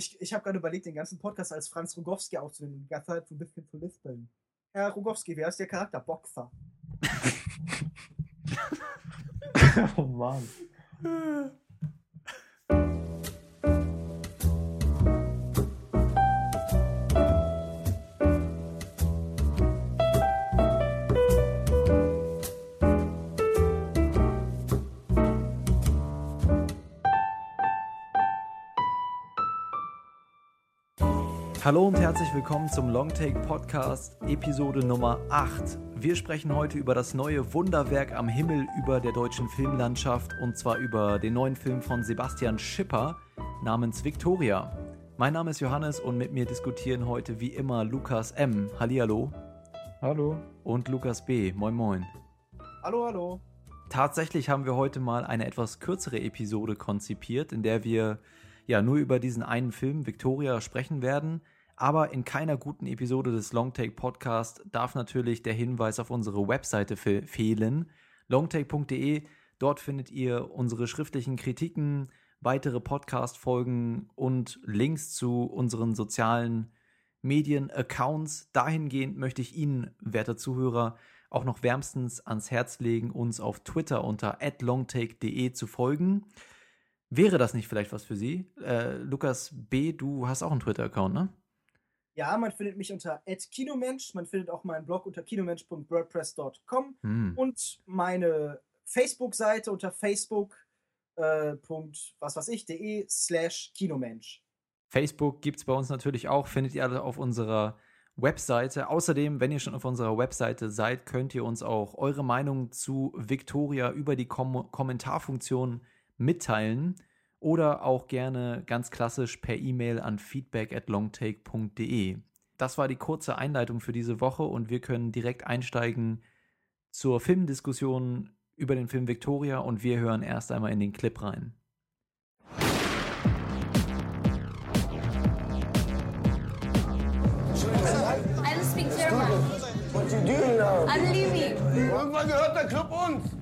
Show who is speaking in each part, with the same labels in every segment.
Speaker 1: Ich, ich habe gerade überlegt, den ganzen Podcast als Franz Rogowski aufzunehmen, die ganze Zeit so ein bisschen zu lispeln. Herr Rogowski, wer ist Ihr Charakter? Boxer.
Speaker 2: oh Mann. Hallo und herzlich willkommen zum Longtake Podcast, Episode Nummer 8. Wir sprechen heute über das neue Wunderwerk am Himmel über der deutschen Filmlandschaft und zwar über den neuen Film von Sebastian Schipper namens Victoria. Mein Name ist Johannes und mit mir diskutieren heute wie immer Lukas M. Hallihallo.
Speaker 3: Hallo.
Speaker 2: Und Lukas B. Moin Moin.
Speaker 1: Hallo, hallo.
Speaker 2: Tatsächlich haben wir heute mal eine etwas kürzere Episode konzipiert, in der wir ja nur über diesen einen Film Victoria sprechen werden. Aber in keiner guten Episode des Longtake Podcast darf natürlich der Hinweis auf unsere Webseite fe fehlen. longtake.de, dort findet ihr unsere schriftlichen Kritiken, weitere Podcast-Folgen und Links zu unseren sozialen Medien-Accounts. Dahingehend möchte ich Ihnen, werte Zuhörer, auch noch wärmstens ans Herz legen, uns auf Twitter unter longtake.de zu folgen. Wäre das nicht vielleicht was für Sie? Äh, Lukas B., du hast auch einen Twitter-Account, ne?
Speaker 1: Ja, man findet mich unter @kinomensch. Man findet auch meinen Blog unter kinomensch.wordpress.com hm. und meine Facebook-Seite unter facebook. Äh, was weiß ich, de slash Kinomensch.
Speaker 2: Facebook gibt es bei uns natürlich auch, findet ihr alle auf unserer Webseite. Außerdem, wenn ihr schon auf unserer Webseite seid, könnt ihr uns auch eure Meinung zu Victoria über die Kom Kommentarfunktion mitteilen oder auch gerne ganz klassisch per E-Mail an feedback at longtake.de. Das war die kurze Einleitung für diese Woche und wir können direkt einsteigen zur Filmdiskussion über den Film Victoria und wir hören erst einmal in den Clip rein.
Speaker 4: I don't speak German.
Speaker 5: What you doing now?
Speaker 4: I'm leaving.
Speaker 5: Irgendwann gehört der Club uns.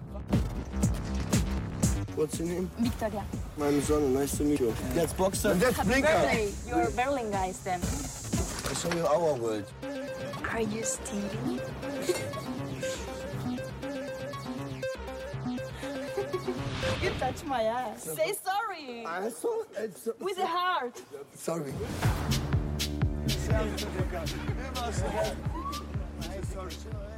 Speaker 5: What's your name?
Speaker 4: Victoria.
Speaker 5: I'm Sonne. Nice to meet you. That's Boxer. And that's Blinker.
Speaker 4: birthday. You're Berlin guys then.
Speaker 5: I show you our world.
Speaker 4: Are you stealing? you touch my ass. Say sorry.
Speaker 5: I'm so, so,
Speaker 4: With a heart.
Speaker 5: sorry.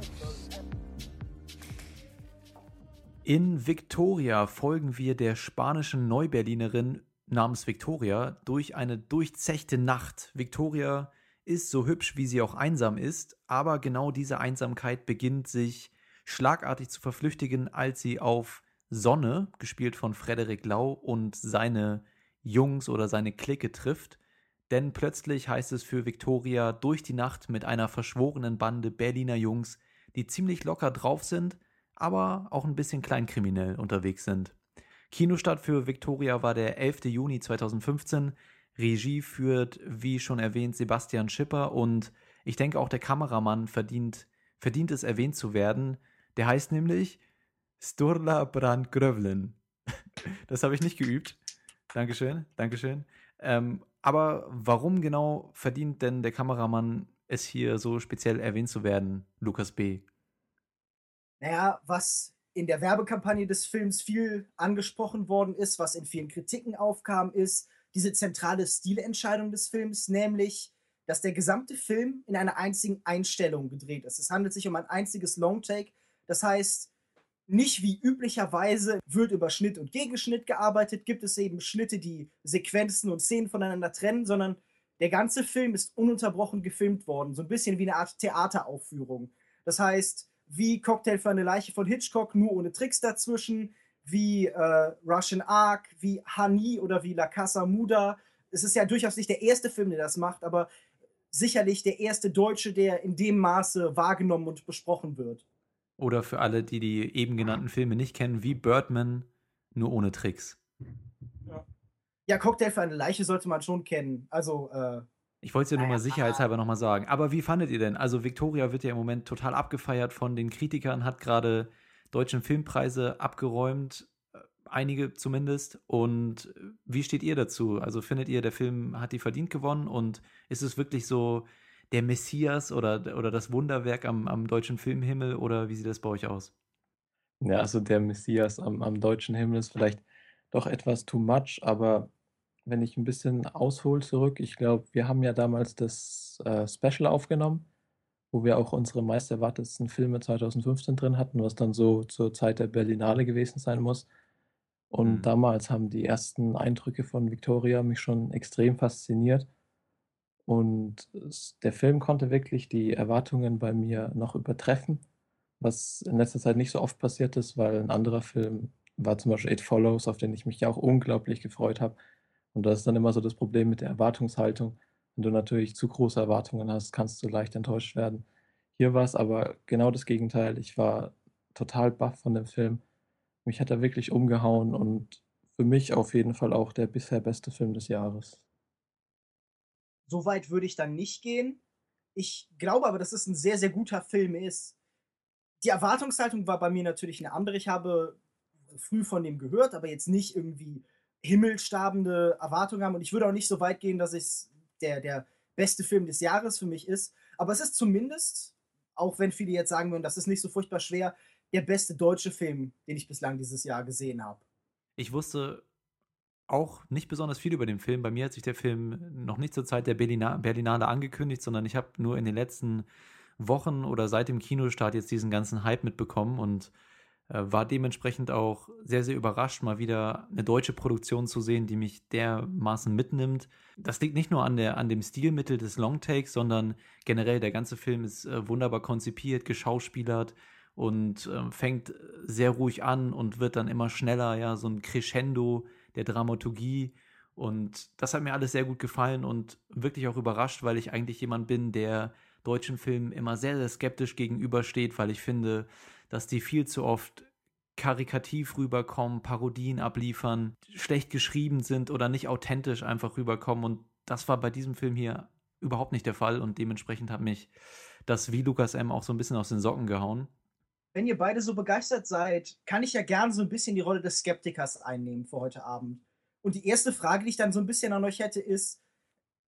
Speaker 2: In Victoria folgen wir der spanischen Neuberlinerin namens Victoria durch eine durchzechte Nacht. Victoria ist so hübsch, wie sie auch einsam ist, aber genau diese Einsamkeit beginnt sich schlagartig zu verflüchtigen, als sie auf Sonne, gespielt von Frederik Lau, und seine Jungs oder seine Clique trifft. Denn plötzlich heißt es für Victoria durch die Nacht mit einer verschworenen Bande Berliner Jungs, die ziemlich locker drauf sind, aber auch ein bisschen kleinkriminell unterwegs sind. Kinostart für Victoria war der 11. Juni 2015. Regie führt, wie schon erwähnt, Sebastian Schipper und ich denke auch der Kameramann verdient, verdient es erwähnt zu werden. Der heißt nämlich Sturla Brandgrövlen. Das habe ich nicht geübt. Dankeschön, Dankeschön. Ähm, aber warum genau verdient denn der Kameramann es hier so speziell erwähnt zu werden, Lukas B.?
Speaker 1: Naja, was in der Werbekampagne des Films viel angesprochen worden ist, was in vielen Kritiken aufkam, ist diese zentrale Stilentscheidung des Films, nämlich, dass der gesamte Film in einer einzigen Einstellung gedreht ist. Es handelt sich um ein einziges Longtake. Das heißt, nicht wie üblicherweise wird über Schnitt und Gegenschnitt gearbeitet, gibt es eben Schnitte, die Sequenzen und Szenen voneinander trennen, sondern der ganze Film ist ununterbrochen gefilmt worden, so ein bisschen wie eine Art Theateraufführung. Das heißt, wie Cocktail für eine Leiche von Hitchcock, nur ohne Tricks dazwischen, wie äh, Russian Ark, wie Honey oder wie La Casa Muda. Es ist ja durchaus nicht der erste Film, der das macht, aber sicherlich der erste Deutsche, der in dem Maße wahrgenommen und besprochen wird.
Speaker 2: Oder für alle, die die eben genannten Filme nicht kennen, wie Birdman, nur ohne Tricks.
Speaker 1: Ja, ja Cocktail für eine Leiche sollte man schon kennen. Also, äh,
Speaker 2: ich wollte es ja nur mal sicherheitshalber nochmal sagen. Aber wie fandet ihr denn? Also Victoria wird ja im Moment total abgefeiert von den Kritikern, hat gerade deutschen Filmpreise abgeräumt. einige zumindest. Und wie steht ihr dazu? Also findet ihr, der Film hat die verdient gewonnen und ist es wirklich so der Messias oder, oder das Wunderwerk am, am deutschen Filmhimmel oder wie sieht das bei euch aus?
Speaker 3: Ja, also der Messias am, am deutschen Himmel ist vielleicht doch etwas too much, aber wenn ich ein bisschen aushole zurück, ich glaube, wir haben ja damals das äh, Special aufgenommen, wo wir auch unsere meist erwartetsten Filme 2015 drin hatten, was dann so zur Zeit der Berlinale gewesen sein muss. Und
Speaker 2: Mhm.
Speaker 3: damals haben die ersten Eindrücke von Victoria mich schon extrem fasziniert. Und der Film konnte wirklich die Erwartungen bei mir noch übertreffen, was in letzter Zeit nicht so oft passiert ist, weil ein anderer Film war zum Beispiel It Follows, auf den ich mich ja auch unglaublich gefreut habe. Und das ist dann immer so das Problem mit der Erwartungshaltung. Wenn du natürlich zu große Erwartungen hast, kannst du leicht enttäuscht werden. Hier war es aber genau das Gegenteil. Ich war total baff von dem Film. Mich hat er wirklich umgehauen und für mich auf jeden Fall auch der bisher beste Film des Jahres.
Speaker 1: So weit würde ich dann nicht gehen. Ich glaube aber, dass es ein sehr, sehr guter Film ist. Die Erwartungshaltung war bei mir natürlich eine andere. Ich habe früh von dem gehört, aber jetzt nicht irgendwie himmelstarbende Erwartungen haben. Und ich würde auch nicht so weit gehen, dass es der, der beste Film des Jahres für mich ist. Aber es ist zumindest, auch wenn viele jetzt sagen würden, das ist nicht so furchtbar schwer, der beste deutsche Film, den ich bislang dieses Jahr gesehen habe.
Speaker 2: Ich wusste auch nicht besonders viel über den Film. Bei mir hat sich der Film noch nicht zur Zeit der Berlina Berlinale angekündigt, sondern ich habe nur in den letzten Wochen oder seit dem Kinostart jetzt diesen ganzen Hype mitbekommen und war dementsprechend auch sehr, sehr überrascht, mal wieder eine deutsche Produktion zu sehen, die mich dermaßen mitnimmt. Das liegt nicht nur an, der, an dem Stilmittel des Longtakes, sondern generell der ganze Film ist äh, wunderbar konzipiert, geschauspielert und äh, fängt sehr ruhig an und wird dann immer schneller, ja, so ein Crescendo der Dramaturgie. Und das hat mir alles sehr gut gefallen und wirklich auch überrascht, weil ich eigentlich jemand bin, der deutschen Filmen immer sehr, sehr skeptisch gegenübersteht, weil ich finde, dass die viel zu oft karikativ rüberkommen, Parodien abliefern, schlecht geschrieben sind oder nicht authentisch einfach rüberkommen. Und das war bei diesem Film hier überhaupt nicht der Fall und dementsprechend hat mich das wie Lukas M. auch so ein bisschen aus den Socken gehauen.
Speaker 1: Wenn ihr beide so begeistert seid, kann ich ja gern so ein bisschen die Rolle des Skeptikers einnehmen für heute Abend. Und die erste Frage, die ich dann so ein bisschen an euch hätte, ist: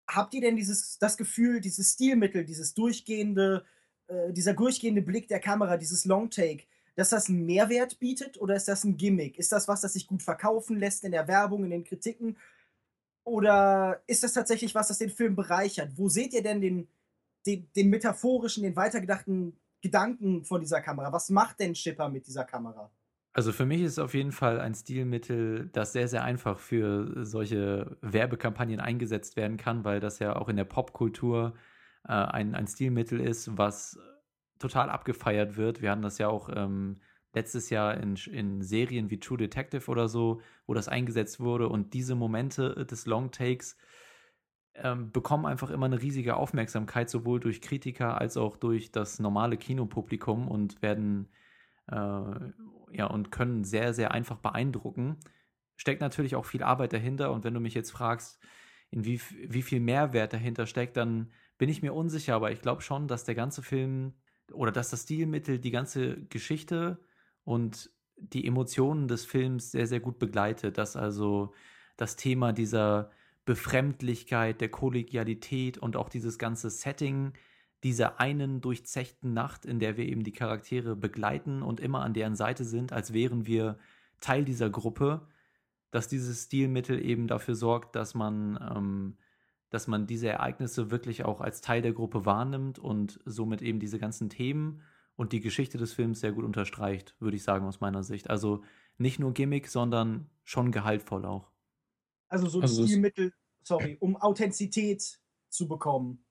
Speaker 1: Habt ihr denn dieses, das Gefühl, dieses Stilmittel, dieses durchgehende, äh, dieser durchgehende Blick der Kamera, dieses Longtake, dass das einen Mehrwert bietet oder ist das ein Gimmick? Ist das was, das sich gut verkaufen lässt in der Werbung, in den Kritiken? Oder ist das tatsächlich was, das den Film bereichert? Wo seht ihr denn den, den, den metaphorischen, den weitergedachten Gedanken von dieser Kamera? Was macht denn Schipper mit dieser Kamera?
Speaker 2: Also für mich ist es auf jeden Fall ein Stilmittel, das sehr, sehr einfach für solche Werbekampagnen eingesetzt werden kann, weil das ja auch in der Popkultur äh, ein, ein Stilmittel ist, was total abgefeiert wird. Wir hatten das ja auch ähm, letztes Jahr in, in Serien wie True Detective oder so, wo das eingesetzt wurde. Und diese Momente des Longtakes ähm, bekommen einfach immer eine riesige Aufmerksamkeit, sowohl durch Kritiker als auch durch das normale Kinopublikum und werden äh, ja und können sehr, sehr einfach beeindrucken. Steckt natürlich auch viel Arbeit dahinter und wenn du mich jetzt fragst, in wie, wie viel Mehrwert dahinter steckt, dann bin ich mir unsicher, aber ich glaube schon, dass der ganze Film oder dass das Stilmittel die ganze Geschichte und die Emotionen des Films sehr, sehr gut begleitet, dass also das Thema dieser Befremdlichkeit, der Kollegialität und auch dieses ganze Setting dieser einen durchzechten Nacht, in der wir eben die Charaktere begleiten und immer an deren Seite sind, als wären wir Teil dieser Gruppe, dass dieses Stilmittel eben dafür sorgt, dass man, ähm, dass man diese Ereignisse wirklich auch als Teil der Gruppe wahrnimmt und somit eben diese ganzen Themen und die Geschichte des Films sehr gut unterstreicht, würde ich sagen, aus meiner Sicht. Also nicht nur Gimmick, sondern schon gehaltvoll auch.
Speaker 1: Also so ein
Speaker 3: Also
Speaker 1: Stilmittel, sorry, um Authentizität zu bekommen.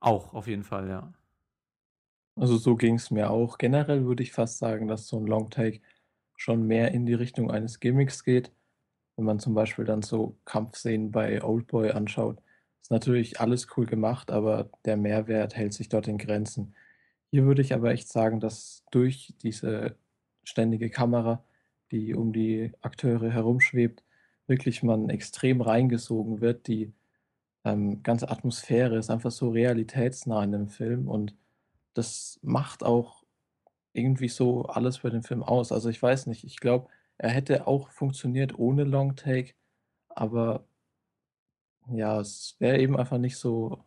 Speaker 2: Auch auf jeden Fall, ja.
Speaker 3: Also so ging es mir auch. Generell würde ich fast sagen, dass so ein Longtake schon mehr in die Richtung eines Gimmicks geht. Wenn man zum Beispiel dann so Kampfszenen bei Oldboy anschaut, ist natürlich alles cool gemacht, aber der Mehrwert hält sich dort in Grenzen. Hier würde ich aber echt sagen, dass durch diese ständige Kamera, die um die Akteure herumschwebt, wirklich man extrem reingesogen wird. Die ähm, ganze Atmosphäre ist einfach so realitätsnah in dem Film und das macht auch irgendwie so alles für den Film aus. Also ich weiß nicht, ich glaube, Er hätte auch funktioniert ohne Long Take, aber ja, es wäre eben einfach nicht so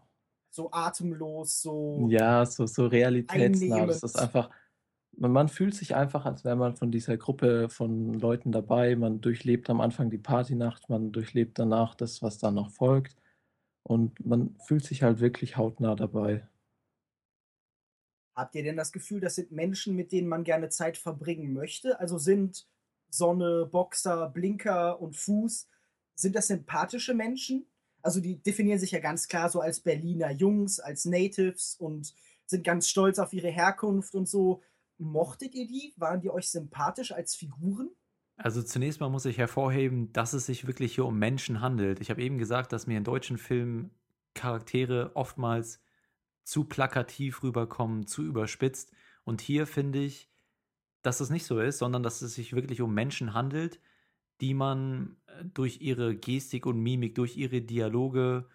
Speaker 1: So atemlos, so
Speaker 3: ja, so so realitätsnah. Das ist einfach man man fühlt sich einfach, als wäre man von dieser Gruppe von Leuten dabei. Man durchlebt am Anfang die Partynacht, man durchlebt danach das, was dann noch folgt und man fühlt sich halt wirklich hautnah dabei.
Speaker 1: Habt ihr denn das Gefühl, das sind Menschen, mit denen man gerne Zeit verbringen möchte? Also sind Sonne, Boxer, Blinker und Fuß, sind das sympathische Menschen? Also die definieren sich ja ganz klar so als Berliner Jungs, als Natives und sind ganz stolz auf ihre Herkunft und so. Mochtet ihr die? Waren die euch sympathisch als Figuren?
Speaker 2: Also zunächst mal muss ich hervorheben, dass es sich wirklich hier um Menschen handelt. Ich habe eben gesagt, dass mir in deutschen Filmen Charaktere oftmals zu plakativ rüberkommen, zu überspitzt. Und hier finde ich, dass das nicht so ist, sondern dass es sich wirklich um Menschen handelt, die man äh, durch ihre Gestik und Mimik, durch ihre Dialoge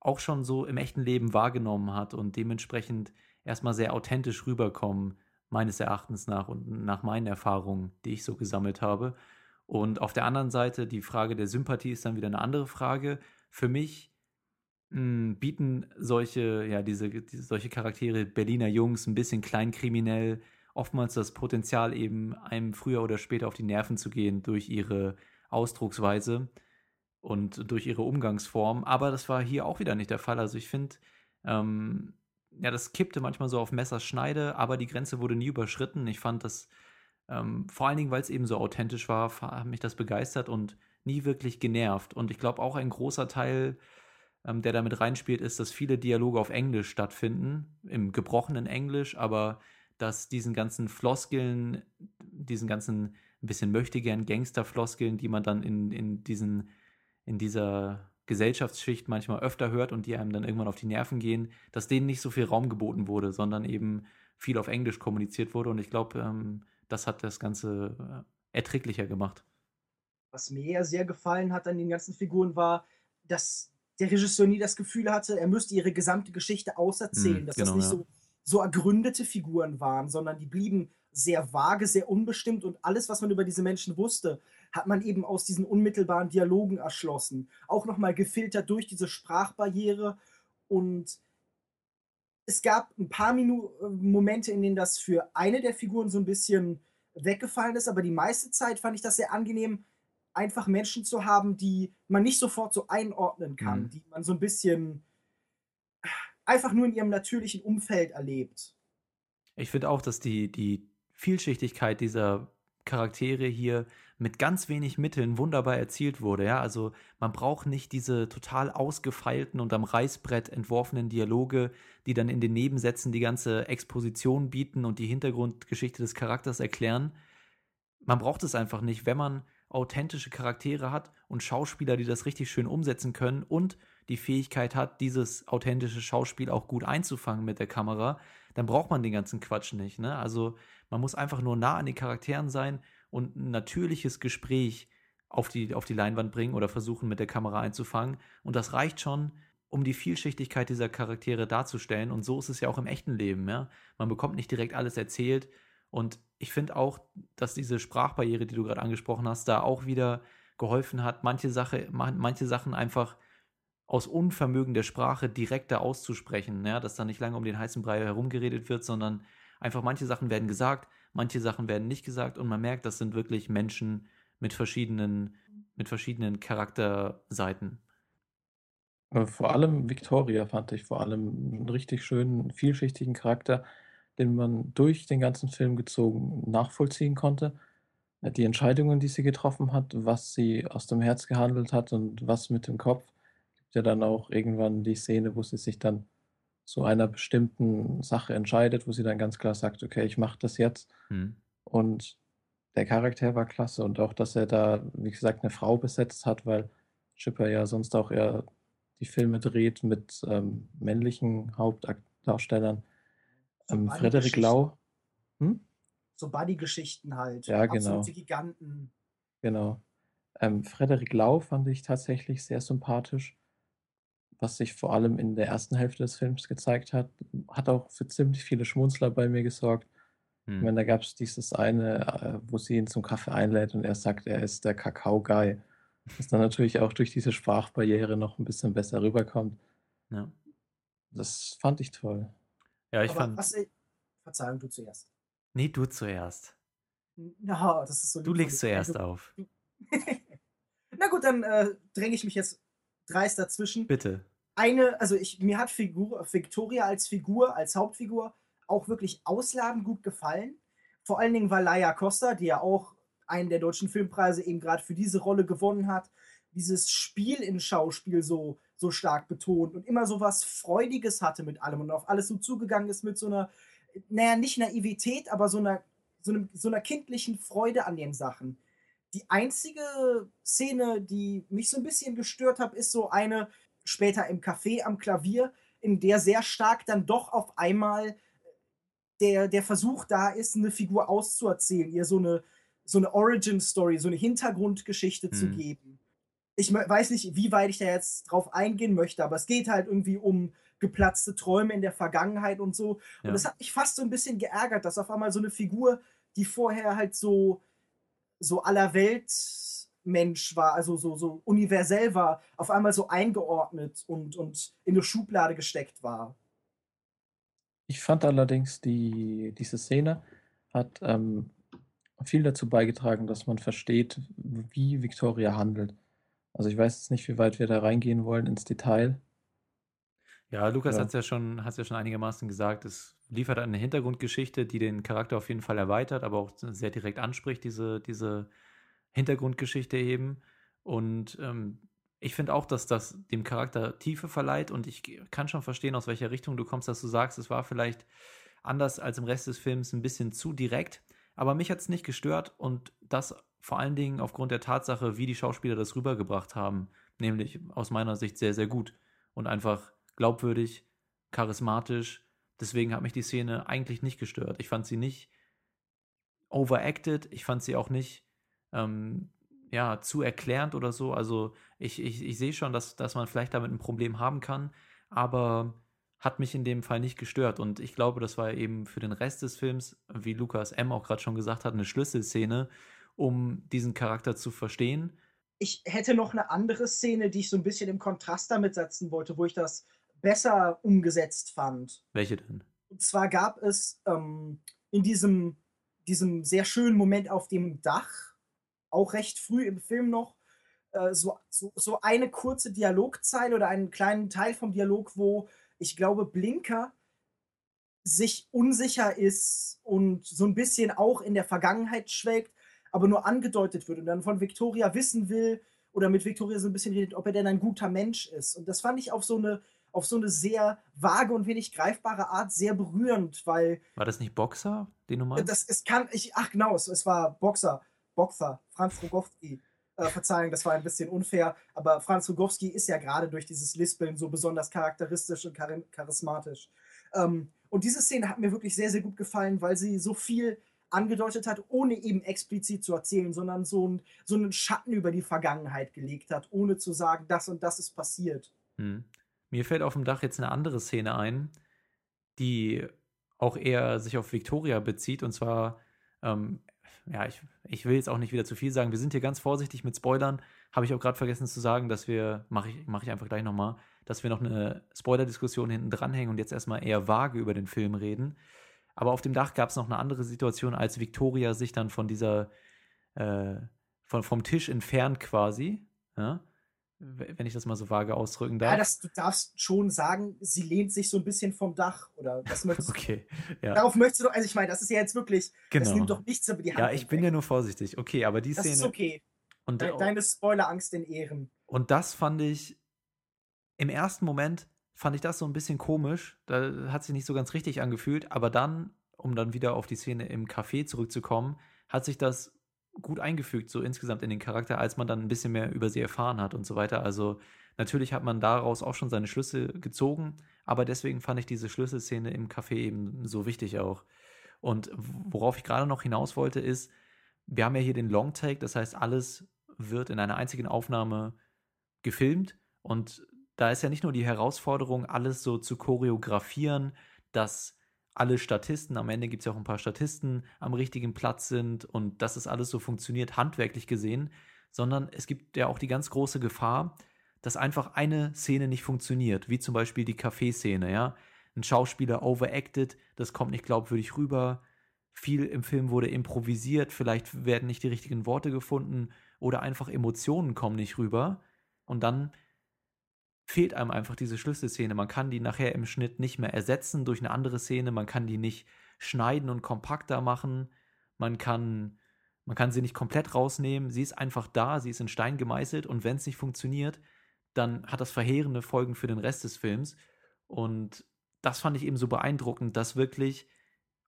Speaker 2: auch schon so im echten Leben wahrgenommen hat und dementsprechend erstmal sehr authentisch rüberkommen, meines Erachtens nach und nach meinen Erfahrungen, die ich so gesammelt habe. Und auf der anderen Seite, die Frage der Sympathie ist dann wieder eine andere Frage. Für mich mh, bieten solche, ja, diese, diese, solche Charaktere Berliner Jungs ein bisschen kleinkriminell, oftmals das Potenzial eben, einem früher oder später auf die Nerven zu gehen durch ihre Ausdrucksweise und durch ihre Umgangsform. Aber das war hier auch wieder nicht der Fall. Also ich finde, ähm, ja, das kippte manchmal so auf Messerschneide, aber die Grenze wurde nie überschritten. Ich fand das, ähm, vor allen Dingen, weil es eben so authentisch war, hat mich das begeistert und nie wirklich genervt. Und ich glaube auch ein großer Teil, ähm, der damit reinspielt, ist, dass viele Dialoge auf Englisch stattfinden, im gebrochenen Englisch, aber dass diesen ganzen Floskeln, diesen ganzen ein bisschen möchtegern Gangster-Floskeln, die man dann in, in diesen, in dieser Gesellschaftsschicht manchmal öfter hört und die einem dann irgendwann auf die Nerven gehen, dass denen nicht so viel Raum geboten wurde, sondern eben viel auf Englisch kommuniziert wurde. Und ich glaube, ähm, das hat das Ganze äh, erträglicher gemacht.
Speaker 1: Was mir ja sehr gefallen hat an den ganzen Figuren war, dass der Regisseur nie das Gefühl hatte, er müsste ihre gesamte Geschichte auserzählen,
Speaker 2: Mm,
Speaker 1: dass
Speaker 2: genau,
Speaker 1: das nicht
Speaker 2: ja.
Speaker 1: so, so ergründete Figuren waren, sondern die blieben sehr vage, sehr unbestimmt und alles, was man über diese Menschen wusste, hat man eben aus diesen unmittelbaren Dialogen erschlossen. Auch nochmal gefiltert durch diese Sprachbarriere und es gab ein paar Minu äh, Momente, in denen das für eine der Figuren so ein bisschen weggefallen ist, aber die meiste Zeit fand ich das sehr angenehm, einfach Menschen zu haben, die man nicht sofort so einordnen kann,
Speaker 2: Mhm.
Speaker 1: die man so ein bisschen einfach nur in ihrem natürlichen Umfeld erlebt.
Speaker 2: Ich finde auch, dass die, die Vielschichtigkeit dieser Charaktere hier mit ganz wenig Mitteln wunderbar erzielt wurde. Ja, also man braucht nicht diese total ausgefeilten und am Reißbrett entworfenen Dialoge, die dann in den Nebensätzen die ganze Exposition bieten und die Hintergrundgeschichte des Charakters erklären. Man braucht es einfach nicht, wenn man authentische Charaktere hat und Schauspieler, die das richtig schön umsetzen können und die Fähigkeit hat, dieses authentische Schauspiel auch gut einzufangen mit der Kamera, dann braucht man den ganzen Quatsch nicht. Ne? Also man muss einfach nur nah an den Charakteren sein und ein natürliches Gespräch auf die, auf die Leinwand bringen oder versuchen mit der Kamera einzufangen. Und das reicht schon, um die Vielschichtigkeit dieser Charaktere darzustellen. Und so ist es ja auch im echten Leben. Ja? Man bekommt nicht direkt alles erzählt. Und ich finde auch, dass diese Sprachbarriere, die du gerade angesprochen hast, da auch wieder geholfen hat, manche, Sache, manche Sachen einfach aus Unvermögen der Sprache direkter auszusprechen, ja, dass da nicht lange um den heißen Brei herumgeredet wird, sondern einfach manche Sachen werden gesagt, manche Sachen werden nicht gesagt und man merkt, das sind wirklich Menschen mit verschiedenen, mit verschiedenen Charakterseiten.
Speaker 3: Äh, Vor allem Victoria fand ich vor allem einen richtig schönen, vielschichtigen Charakter, den man durch den ganzen Film gezogen nachvollziehen konnte. Äh, Die Entscheidungen, die sie getroffen hat, was sie aus dem Herz gehandelt hat und was mit dem Kopf. Ja dann auch irgendwann die Szene, wo sie sich dann zu einer bestimmten Sache entscheidet, wo sie dann ganz klar sagt, okay, ich mache das jetzt.
Speaker 2: Hm.
Speaker 3: Und der Charakter war klasse und auch, dass er da, wie gesagt, eine Frau besetzt hat, weil Schipper ja sonst auch eher die Filme dreht mit ähm, männlichen Hauptdarstellern.
Speaker 1: So
Speaker 3: Ähm, Frederik. Lau, hm?
Speaker 1: So Buddy-Geschichten halt.
Speaker 3: Ja, genau.
Speaker 1: Absolute Giganten.
Speaker 3: Genau. Ähm, Frederik Lau fand ich tatsächlich sehr sympathisch, was sich vor allem in der ersten Hälfte des Films gezeigt hat. Hat auch für ziemlich viele Schmunzler bei mir gesorgt. Ich meine, da gab es dieses eine, äh, wo sie ihn zum Kaffee einlädt und er sagt, er ist der Kakao-Guy. Was dann natürlich auch durch diese Sprachbarriere noch ein bisschen besser rüberkommt.
Speaker 2: Ja,
Speaker 3: Das fand ich toll.
Speaker 2: ja ich
Speaker 1: Aber
Speaker 2: fand.
Speaker 1: was ich, Verzeihung, du zuerst.
Speaker 2: Nee, du zuerst.
Speaker 1: Na, das ist so
Speaker 2: Du legst zuerst
Speaker 1: Also,
Speaker 2: auf.
Speaker 1: Na gut, dann äh, dränge ich mich jetzt dreist dazwischen.
Speaker 2: Bitte.
Speaker 1: Eine, also ich, mir hat Figur, Victoria als Figur, als Hauptfigur auch wirklich ausladend gut gefallen. Vor allen Dingen, weil Laia Costa, die ja auch einen der deutschen Filmpreise eben gerade für diese Rolle gewonnen hat, dieses Spiel in Schauspiel so, so stark betont und immer so was Freudiges hatte mit allem und auf alles so zugegangen ist mit so einer, naja, nicht Naivität, aber so einer, so, einem, so einer kindlichen Freude an den Sachen. Die einzige Szene, die mich so ein bisschen gestört hat, ist so eine später im Café am Klavier, in der sehr stark dann doch auf einmal der, der Versuch da ist, eine Figur auszuerzählen, ihr so eine, so eine Origin-Story, so eine Hintergrundgeschichte zu
Speaker 2: Mhm.
Speaker 1: geben. Ich weiß nicht, wie weit ich da jetzt drauf eingehen möchte, aber es geht halt irgendwie um geplatzte Träume in der Vergangenheit und so. Und
Speaker 2: Ja.
Speaker 1: das hat mich fast so ein bisschen geärgert, dass auf einmal so eine Figur, die vorher halt so, so aller Welt Mensch war, also so, so universell war, auf einmal so eingeordnet und, und in eine Schublade gesteckt war.
Speaker 3: Ich fand allerdings, die, diese Szene hat ähm, viel dazu beigetragen, dass man versteht, wie Victoria handelt. Also ich weiß jetzt nicht, wie weit wir da reingehen wollen ins Detail.
Speaker 2: Ja, Lukas
Speaker 3: Ja.
Speaker 2: hat es ja schon, hat's ja schon einigermaßen gesagt. Es liefert eine Hintergrundgeschichte, die den Charakter auf jeden Fall erweitert, aber auch sehr direkt anspricht, diese, diese Hintergrundgeschichte eben. Und ähm, ich finde auch, dass das dem Charakter Tiefe verleiht und ich kann schon verstehen, aus welcher Richtung du kommst, dass du sagst, es war vielleicht anders als im Rest des Films ein bisschen zu direkt. Aber mich hat es nicht gestört und das vor allen Dingen aufgrund der Tatsache, wie die Schauspieler das rübergebracht haben. Nämlich aus meiner Sicht sehr, sehr gut und einfach glaubwürdig, charismatisch. Deswegen hat mich die Szene eigentlich nicht gestört. Ich fand sie nicht overacted, ich fand sie auch nicht ähm, ja, zu erklärend oder so. Also ich, ich, ich sehe schon, dass, dass man vielleicht damit ein Problem haben kann, aber hat mich in dem Fall nicht gestört. Und ich glaube, das war eben für den Rest des Films, wie Lukas M. auch gerade schon gesagt hat, eine Schlüsselszene, um diesen Charakter zu verstehen.
Speaker 1: Ich hätte noch eine andere Szene, die ich so ein bisschen im Kontrast damit setzen wollte, wo ich das besser umgesetzt fand.
Speaker 2: Welche denn?
Speaker 1: Und zwar gab es ähm, in diesem, diesem sehr schönen Moment auf dem Dach, auch recht früh im Film noch, äh, so, so, so eine kurze Dialogzeile oder einen kleinen Teil vom Dialog, wo ich glaube, Blinker sich unsicher ist und so ein bisschen auch in der Vergangenheit schwelgt, aber nur angedeutet wird und dann von Victoria wissen will oder mit Victoria so ein bisschen redet, ob er denn ein guter Mensch ist. Und das fand ich auf so eine, auf so eine sehr vage und wenig greifbare Art sehr berührend, weil
Speaker 2: War das nicht Boxer, den du meinst?
Speaker 1: das, es kann, ich, ach genau, es, es war Boxer, Boxer, Franz Rogowski. Äh, Verzeihung, das war ein bisschen unfair, aber Franz Rogowski ist ja gerade durch dieses Lispeln so besonders charakteristisch und chari- charismatisch. Ähm, und diese Szene hat mir wirklich sehr, sehr gut gefallen, weil sie so viel angedeutet hat, ohne eben explizit zu erzählen, sondern so, ein, so einen Schatten über die Vergangenheit gelegt hat, ohne zu sagen, das und das ist passiert.
Speaker 2: Hm. Mir fällt auf dem Dach jetzt eine andere Szene ein, die auch eher sich auf Victoria bezieht. Und zwar, ähm, ja, ich, ich will jetzt auch nicht wieder zu viel sagen. Wir sind hier ganz vorsichtig mit Spoilern. Habe ich auch gerade vergessen zu sagen, dass wir, mache ich, mach ich einfach gleich nochmal, dass wir noch eine Spoiler-Diskussion hinten dranhängen und jetzt erstmal eher vage über den Film reden. Aber auf dem Dach gab es noch eine andere Situation, als Victoria sich dann von dieser, äh, von, vom Tisch entfernt quasi, ja, wenn ich das mal so vage ausdrücken darf.
Speaker 1: Ja, das, du darfst schon sagen, sie lehnt sich so ein bisschen vom Dach. Oder was möchtest du?
Speaker 2: Okay, ja,
Speaker 1: Darauf möchtest du doch, also ich meine, das ist ja jetzt wirklich, das
Speaker 2: genau.
Speaker 1: nimmt doch nichts über die Hand.
Speaker 2: Ja, ich bin ja nur vorsichtig. Okay, aber die
Speaker 1: Das
Speaker 2: Szene.
Speaker 1: ist okay.
Speaker 2: und,
Speaker 1: De deine Spoilerangst in Ehren.
Speaker 2: und das fand ich im ersten Moment fand ich das so ein bisschen komisch. Da hat sich nicht so ganz richtig angefühlt, aber dann, um dann wieder auf die Szene im Café zurückzukommen, hat sich das gut eingefügt, so insgesamt in den Charakter, als man dann ein bisschen mehr über sie erfahren hat und so weiter. Also natürlich hat man daraus auch schon seine Schlüsse gezogen, aber deswegen fand ich diese Schlüsselszene im Café eben so wichtig auch. Und worauf ich gerade noch hinaus wollte, ist, wir haben ja hier den Long Take, das heißt, alles wird in einer einzigen Aufnahme gefilmt und da ist ja nicht nur die Herausforderung, alles so zu choreografieren, dass alle Statisten, am Ende gibt es ja auch ein paar Statisten, am richtigen Platz sind und dass es alles so funktioniert, handwerklich gesehen, sondern es gibt ja auch die ganz große Gefahr, dass einfach eine Szene nicht funktioniert, wie zum Beispiel die Kaffeeszene, ja. Ein Schauspieler overacted, das kommt nicht glaubwürdig rüber. Viel im Film wurde improvisiert, vielleicht werden nicht die richtigen Worte gefunden oder einfach Emotionen kommen nicht rüber. Und dann fehlt einem einfach diese Schlüsselszene. Man kann die nachher im Schnitt nicht mehr ersetzen durch eine andere Szene, man kann die nicht schneiden und kompakter machen, man kann, man kann sie nicht komplett rausnehmen, sie ist einfach da, sie ist in Stein gemeißelt und wenn es nicht funktioniert, dann hat das verheerende Folgen für den Rest des Films. Und das fand ich eben so beeindruckend, dass wirklich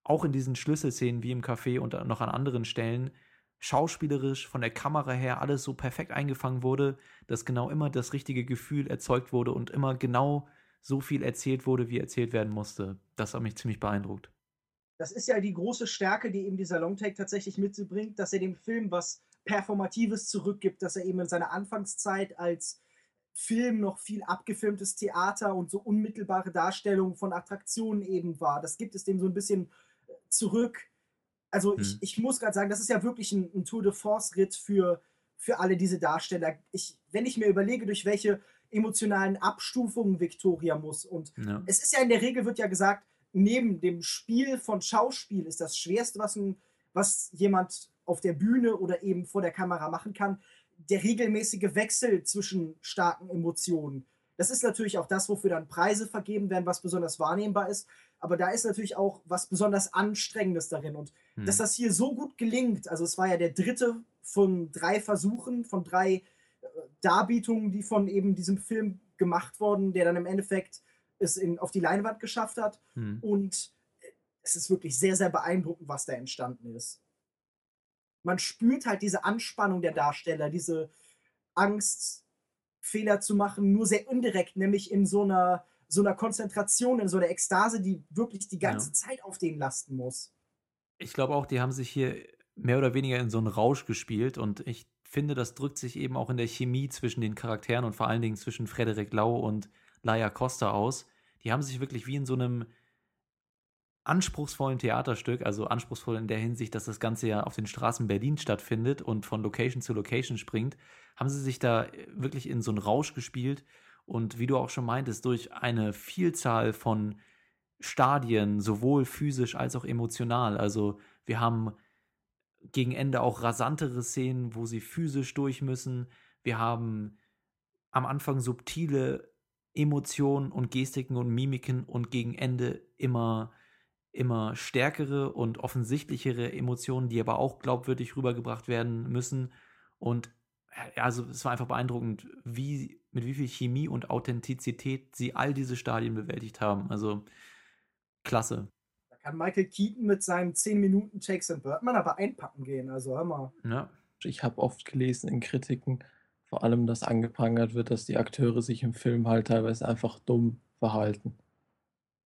Speaker 2: auch in diesen Schlüsselszenen wie im Café und noch an anderen Stellen schauspielerisch von der Kamera her alles so perfekt eingefangen wurde, dass genau immer das richtige Gefühl erzeugt wurde und immer genau so viel erzählt wurde, wie erzählt werden musste. Das hat mich ziemlich beeindruckt.
Speaker 1: Das ist ja die große Stärke, die eben dieser Longtake tatsächlich mit sich bringt, dass er dem Film was Performatives zurückgibt, dass er eben in seiner Anfangszeit als Film noch viel abgefilmtes Theater und so unmittelbare Darstellungen von Attraktionen eben war. Das gibt es dem so ein bisschen zurück also hm. ich, ich muss gerade sagen, das ist ja wirklich ein, ein Tour de Force-Ritt für, für alle diese Darsteller. Ich, wenn ich mir überlege, durch welche emotionalen Abstufungen Victoria muss. Und ja. es ist ja in der Regel, wird ja gesagt, neben dem Spiel von Schauspiel ist das Schwerste, was, ein, was jemand auf der Bühne oder eben vor der Kamera machen kann, der regelmäßige Wechsel zwischen starken Emotionen. Das ist natürlich auch das, wofür dann Preise vergeben werden, was besonders wahrnehmbar ist. Aber da ist natürlich auch was besonders Anstrengendes darin. Und hm. dass das hier so gut gelingt, also es war ja der dritte von drei Versuchen, von drei äh, Darbietungen, die von eben diesem Film gemacht wurden, der dann im Endeffekt es in, auf die Leinwand geschafft hat. Hm. Und es ist wirklich sehr, sehr beeindruckend, was da entstanden ist. Man spürt halt diese Anspannung der Darsteller, diese Angst, Fehler zu machen, nur sehr indirekt, nämlich in so einer so einer Konzentration, in so einer Ekstase, die wirklich die ganze ja. Zeit auf denen lasten muss.
Speaker 2: Ich glaube auch, die haben sich hier mehr oder weniger in so einen Rausch gespielt und ich finde, das drückt sich eben auch in der Chemie zwischen den Charakteren und vor allen Dingen zwischen Frederik Lau und Laia Costa aus. Die haben sich wirklich wie in so einem anspruchsvollen Theaterstück, also anspruchsvoll in der Hinsicht, dass das Ganze ja auf den Straßen Berlins stattfindet und von Location zu Location springt, haben sie sich da wirklich in so einen Rausch gespielt und wie du auch schon meintest, durch eine Vielzahl von Stadien, sowohl physisch als auch emotional. Also wir haben gegen Ende auch rasantere Szenen, wo sie physisch durch müssen. Wir haben am Anfang subtile Emotionen und Gestiken und Mimiken und gegen Ende immer immer stärkere und offensichtlichere Emotionen, die aber auch glaubwürdig rübergebracht werden müssen. Und also es war einfach beeindruckend, wie, mit wie viel Chemie und Authentizität sie all diese Stadien bewältigt haben. Also klasse.
Speaker 1: Da kann Michael Keaton mit seinen 10 Minuten Takes and Birdman aber einpacken gehen. Also hör mal.
Speaker 3: Ja. Ich habe oft gelesen in Kritiken, vor allem, dass angeprangert wird, dass die Akteure sich im Film halt teilweise einfach dumm verhalten.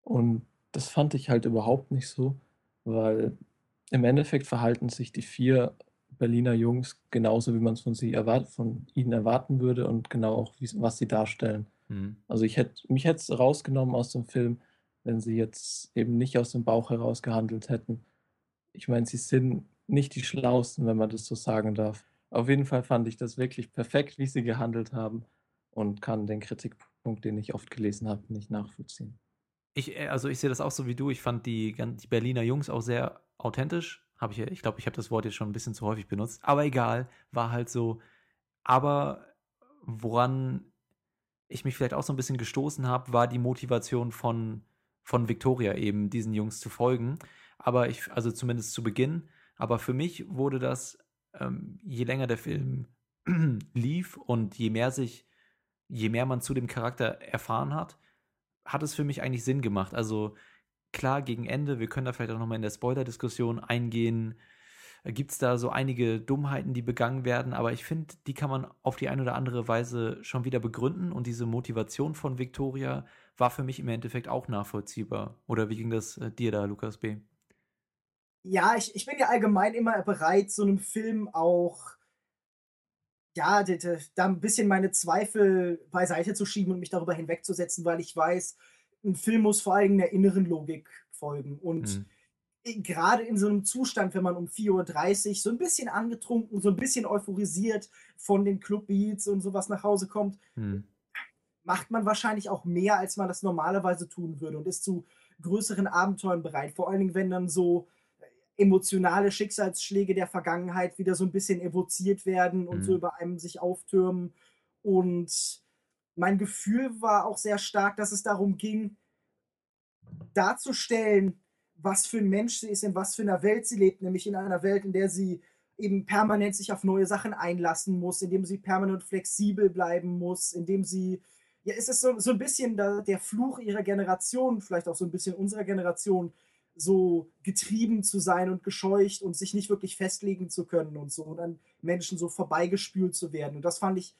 Speaker 3: Und das fand ich halt überhaupt nicht so, weil im Endeffekt verhalten sich die vier Berliner Jungs genauso, wie man es von, von ihnen erwarten würde und genau auch, wie, was sie darstellen. Mhm. Also ich hätte mich hätte es rausgenommen aus dem Film, wenn sie jetzt eben nicht aus dem Bauch heraus gehandelt hätten. Ich meine, sie sind nicht die Schlausten, wenn man das so sagen darf. Auf jeden Fall fand ich das wirklich perfekt, wie sie gehandelt haben und kann den Kritikpunkt, den ich oft gelesen habe, nicht nachvollziehen.
Speaker 2: Ich, äh, also ich sehe das auch so wie du. Ich fand die, die Berliner Jungs auch sehr authentisch habe ich, ich glaube, ich habe das Wort jetzt schon ein bisschen zu häufig benutzt. Aber egal, war halt so. Aber woran ich mich vielleicht auch so ein bisschen gestoßen habe, war die Motivation von, von Victoria eben, diesen Jungs zu folgen. Aber ich, also zumindest zu Beginn. Aber für mich wurde das, ähm, je länger der Film lief und je mehr sich, je mehr man zu dem Charakter erfahren hat, hat es für mich eigentlich Sinn gemacht. Also klar, gegen Ende, wir können da vielleicht auch nochmal in der Spoiler-Diskussion eingehen, gibt es da so einige Dummheiten, die begangen werden, aber ich finde, die kann man auf die eine oder andere Weise schon wieder begründen und diese Motivation von Victoria war für mich im Endeffekt auch nachvollziehbar. Oder wie ging das äh, dir da, Lukas B.?
Speaker 1: Ja, ich, ich bin ja allgemein immer bereit, so einem Film auch ja, da ein bisschen meine Zweifel beiseite zu schieben und mich darüber hinwegzusetzen, weil ich weiß, ein Film muss vor allem der inneren Logik folgen. Und
Speaker 2: Mhm.
Speaker 1: Gerade in so einem Zustand, wenn man um 4.30 Uhr so ein bisschen angetrunken, so ein bisschen euphorisiert von den Clubbeats und sowas nach Hause kommt,
Speaker 2: Hm.
Speaker 1: macht man wahrscheinlich auch mehr, als man das normalerweise tun würde und ist zu größeren Abenteuern bereit. Vor allen Dingen, wenn dann so äh, emotionale Schicksalsschläge der Vergangenheit wieder so ein bisschen evoziert werden und so
Speaker 2: Mhm.
Speaker 1: über einem sich auftürmen. Und mein Gefühl war auch sehr stark, dass es darum ging, darzustellen, was für ein Mensch sie ist, in was für einer Welt sie lebt, nämlich in einer Welt, in der sie eben permanent sich auf neue Sachen einlassen muss, indem sie permanent flexibel bleiben muss, indem sie, ja, es ist so, so ein bisschen da, der Fluch ihrer Generation, vielleicht auch so ein bisschen unserer Generation, so getrieben zu sein und gescheucht und sich nicht wirklich festlegen zu können und so und an Menschen so vorbeigespült zu werden. Und das fand ich,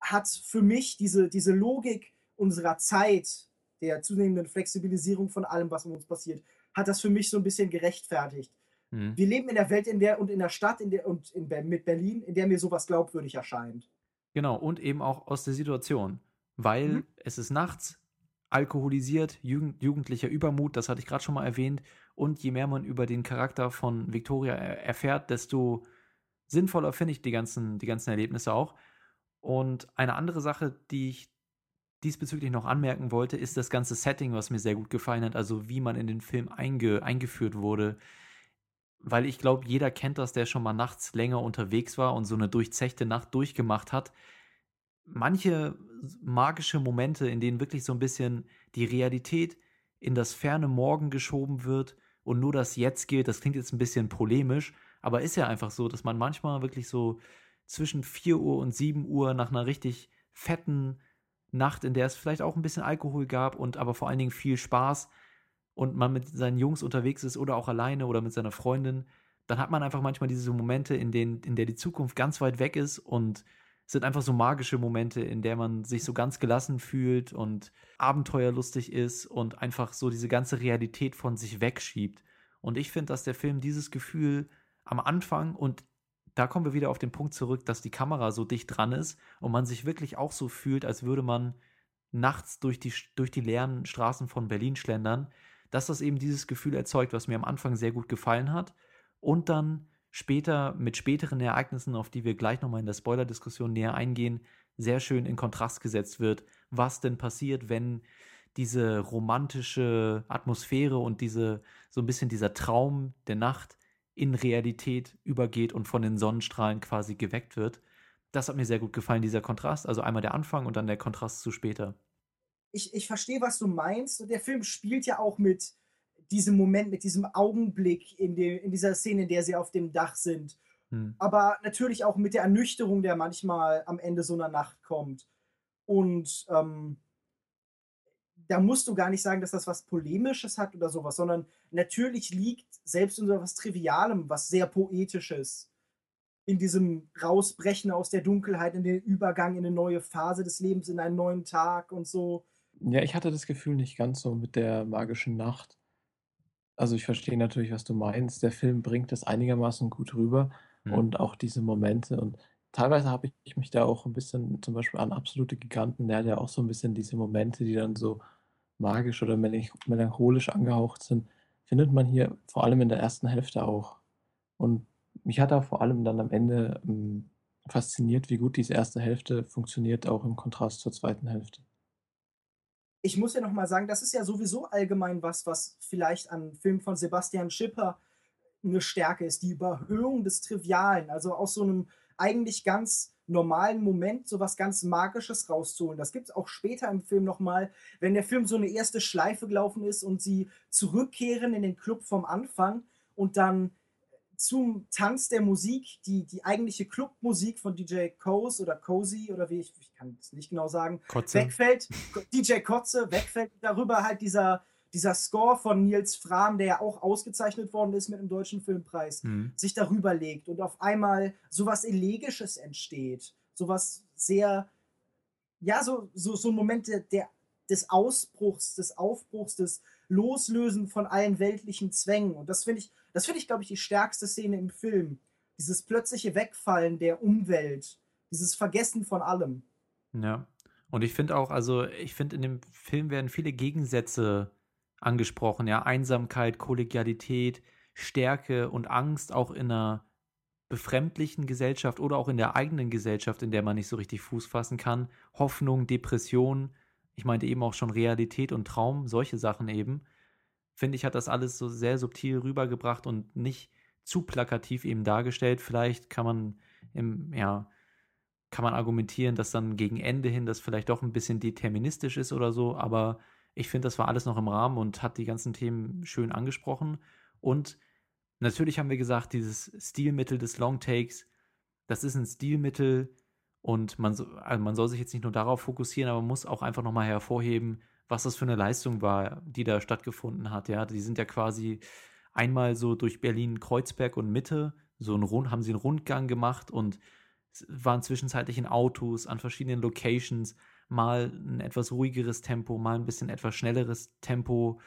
Speaker 1: hat für mich diese, diese Logik unserer Zeit, der zunehmenden Flexibilisierung von allem, was mit uns passiert, hat das für mich so ein bisschen gerechtfertigt.
Speaker 2: Hm.
Speaker 1: Wir leben in der Welt in der und in der Stadt in der, und in, mit Berlin, in der mir sowas glaubwürdig erscheint.
Speaker 2: Genau, und eben auch aus der Situation. Weil
Speaker 1: Mhm.
Speaker 2: es ist nachts, alkoholisiert, Jugend, jugendlicher Übermut, das hatte ich gerade schon mal erwähnt. Und je mehr man über den Charakter von Victoria er erfährt, desto sinnvoller finde ich die ganzen, die ganzen Erlebnisse auch. Und eine andere Sache, die ich diesbezüglich noch anmerken wollte, ist das ganze Setting, was mir sehr gut gefallen hat, also wie man in den Film einge, eingeführt wurde. Weil ich glaube, jeder kennt das, der schon mal nachts länger unterwegs war und so eine durchzechte Nacht durchgemacht hat. Manche magische Momente, in denen wirklich so ein bisschen die Realität in das ferne Morgen geschoben wird und nur das Jetzt gilt, das klingt jetzt ein bisschen polemisch, aber ist ja einfach so, dass man manchmal wirklich so zwischen 4 Uhr und 7 Uhr nach einer richtig fetten Nacht, in der es vielleicht auch ein bisschen Alkohol gab und aber vor allen Dingen viel Spaß und man mit seinen Jungs unterwegs ist oder auch alleine oder mit seiner Freundin, dann hat man einfach manchmal diese Momente, in denen, in der die Zukunft ganz weit weg ist und es sind einfach so magische Momente, in der man sich so ganz gelassen fühlt und abenteuerlustig ist und einfach so diese ganze Realität von sich wegschiebt. Und ich finde, dass der Film dieses Gefühl am Anfang und da kommen wir wieder auf den Punkt zurück, dass die Kamera so dicht dran ist und man sich wirklich auch so fühlt, als würde man nachts durch die, durch die leeren Straßen von Berlin schlendern, dass das eben dieses Gefühl erzeugt, was mir am Anfang sehr gut gefallen hat. Und dann später mit späteren Ereignissen, auf die wir gleich nochmal in der Spoiler-Diskussion näher eingehen, sehr schön in Kontrast gesetzt wird, was denn passiert, wenn diese romantische Atmosphäre und diese so ein bisschen dieser Traum der Nacht in Realität übergeht und von den Sonnenstrahlen quasi geweckt wird. Das hat mir sehr gut gefallen, dieser Kontrast. Also einmal der Anfang und dann der Kontrast zu später.
Speaker 1: Ich, ich verstehe, was du meinst. Und der Film spielt ja auch mit diesem Moment, mit diesem Augenblick in, dem, in dieser Szene, in der sie auf dem Dach sind.
Speaker 2: Hm.
Speaker 1: aber natürlich auch mit der Ernüchterung, der manchmal am Ende so einer Nacht kommt. Und ähm, da musst du gar nicht sagen, dass das was Polemisches hat oder sowas, sondern natürlich liegt selbst unter was Trivialem, was sehr Poetisches in diesem Rausbrechen aus der Dunkelheit, in den Übergang in eine neue Phase des Lebens, in einen neuen Tag und so.
Speaker 3: Ja, ich hatte das Gefühl nicht ganz so mit der magischen Nacht. Also ich verstehe natürlich, was du meinst. Der Film bringt das einigermaßen gut rüber
Speaker 2: Hm.
Speaker 3: und auch diese Momente. Und teilweise habe ich mich da auch ein bisschen zum Beispiel an absolute Giganten, der hat ja auch so ein bisschen diese Momente, die dann so magisch oder melanch- melancholisch angehaucht sind, findet man hier vor allem in der ersten Hälfte auch. Und mich hat auch vor allem dann am Ende ähm, fasziniert, wie gut diese erste Hälfte funktioniert, auch im Kontrast zur zweiten Hälfte.
Speaker 1: ich muss ja noch mal sagen, das ist ja sowieso allgemein was, was vielleicht an Filmen von Sebastian Schipper eine Stärke ist, die Überhöhung des Trivialen, also aus so einem eigentlich ganz normalen Moment so was ganz Magisches rauszuholen. Das gibt es auch später im Film noch mal, wenn der Film so eine erste Schleife gelaufen ist und sie zurückkehren in den Club vom Anfang und dann zum Tanz der Musik, die, die eigentliche Clubmusik von DJ Coase oder Cozy oder wie ich, ich kann es nicht genau sagen,
Speaker 2: Kotze.
Speaker 1: wegfällt, DJ Kotze, wegfällt darüber halt dieser, dieser Score von Nils Fram, der ja auch ausgezeichnet worden ist mit einem deutschen Filmpreis,
Speaker 2: Hm.
Speaker 1: sich darüber legt und auf einmal sowas Elegisches entsteht. Sowas sehr, ja, so, so, so ein Moment der, der, des Ausbruchs, des Aufbruchs, des Loslösen von allen weltlichen Zwängen. Und das finde ich, das finde ich, glaube ich, die stärkste Szene im Film. Dieses plötzliche Wegfallen der Umwelt, dieses Vergessen von allem.
Speaker 2: Ja. Und ich finde auch, also ich finde, in dem Film werden viele Gegensätze angesprochen, ja, Einsamkeit, Kollegialität, Stärke und Angst auch in einer befremdlichen Gesellschaft oder auch in der eigenen Gesellschaft, in der man nicht so richtig Fuß fassen kann, Hoffnung, Depression, ich meinte eben auch schon Realität und Traum, solche Sachen eben, finde ich, hat das alles so sehr subtil rübergebracht und nicht zu plakativ eben dargestellt. Vielleicht kann man im, ja, kann man argumentieren, dass dann gegen Ende hin das vielleicht doch ein bisschen deterministisch ist oder so, aber ich finde, das war alles noch im Rahmen und hat die ganzen Themen schön angesprochen. Und natürlich haben wir gesagt, dieses Stilmittel des Longtakes, das ist ein Stilmittel und man, also man soll sich jetzt nicht nur darauf fokussieren, aber man muss auch einfach nochmal hervorheben, was das für eine Leistung war, die da stattgefunden hat. Ja, die sind ja quasi einmal so durch Berlin Kreuzberg und Mitte so ein Rund, haben sie einen Rundgang gemacht und waren zwischenzeitlich in Autos an verschiedenen Locations, mal ein etwas ruhigeres Tempo, mal ein bisschen etwas schnelleres Tempo,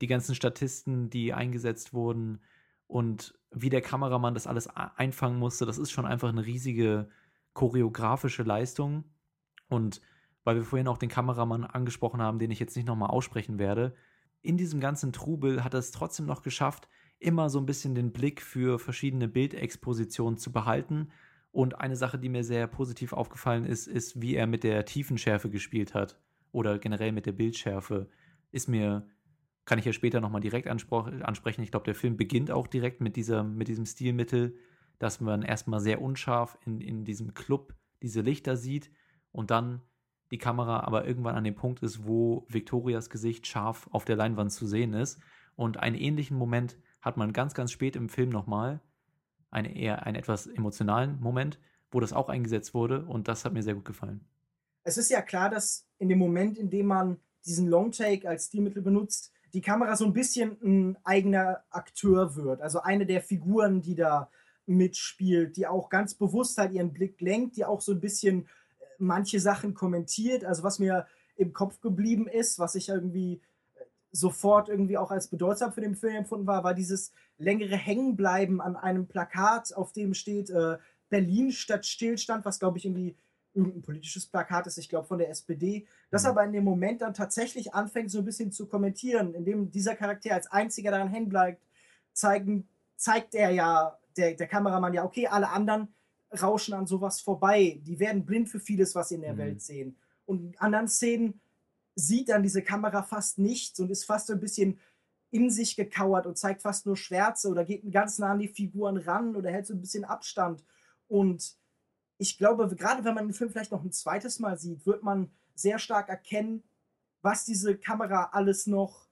Speaker 2: die ganzen Statisten, die eingesetzt wurden und wie der Kameramann das alles einfangen musste, das ist schon einfach eine riesige choreografische Leistung und weil wir vorhin auch den Kameramann angesprochen haben, den ich jetzt nicht nochmal aussprechen werde, in diesem ganzen Trubel hat er es trotzdem noch geschafft, immer so ein bisschen den Blick für verschiedene Bildexpositionen zu behalten. Und eine Sache, die mir sehr positiv aufgefallen ist, ist, wie er mit der Tiefenschärfe gespielt hat. Oder generell mit der Bildschärfe. Ist mir, kann ich ja später nochmal direkt ansprechen. Ich glaube, der Film beginnt auch direkt mit, dieser, mit diesem Stilmittel, dass man erstmal sehr unscharf in, in diesem Club diese Lichter sieht und dann die Kamera aber irgendwann an dem Punkt ist, wo Victorias Gesicht scharf auf der Leinwand zu sehen ist. Und einen ähnlichen Moment hat man ganz, ganz spät im Film nochmal, einen eher einen etwas emotionalen Moment, wo das auch eingesetzt wurde und das hat mir sehr gut gefallen.
Speaker 1: Es ist ja klar, dass in dem Moment, in dem man diesen Longtake als Stilmittel benutzt, die Kamera so ein bisschen ein eigener Akteur wird. Also eine der Figuren, die da mitspielt, die auch ganz bewusst halt ihren Blick lenkt, die auch so ein bisschen manche Sachen kommentiert. Also was mir im Kopf geblieben ist, was ich irgendwie äh, sofort irgendwie auch als bedeutsam für den Film empfunden war, war dieses längere Hängenbleiben an einem Plakat, auf dem steht äh, Berlin statt Stillstand, was glaube ich irgendwie irgendein politisches Plakat ist, ich glaube von der SPD, das mhm. aber in dem Moment dann tatsächlich anfängt so ein bisschen zu kommentieren, indem dieser Charakter als einziger daran hängen bleibt, zeigen, zeigt er ja, der, der Kameramann ja, okay, alle anderen rauschen an sowas vorbei. Die werden blind für vieles, was sie in der mhm. Welt sehen. Und in anderen Szenen sieht dann diese Kamera fast nichts und ist fast so ein bisschen in sich gekauert und zeigt fast nur Schwärze oder geht ganz nah an die Figuren ran oder hält so ein bisschen Abstand. Und ich glaube, gerade wenn man den Film vielleicht noch ein zweites Mal sieht, wird man sehr stark erkennen, was diese Kamera alles noch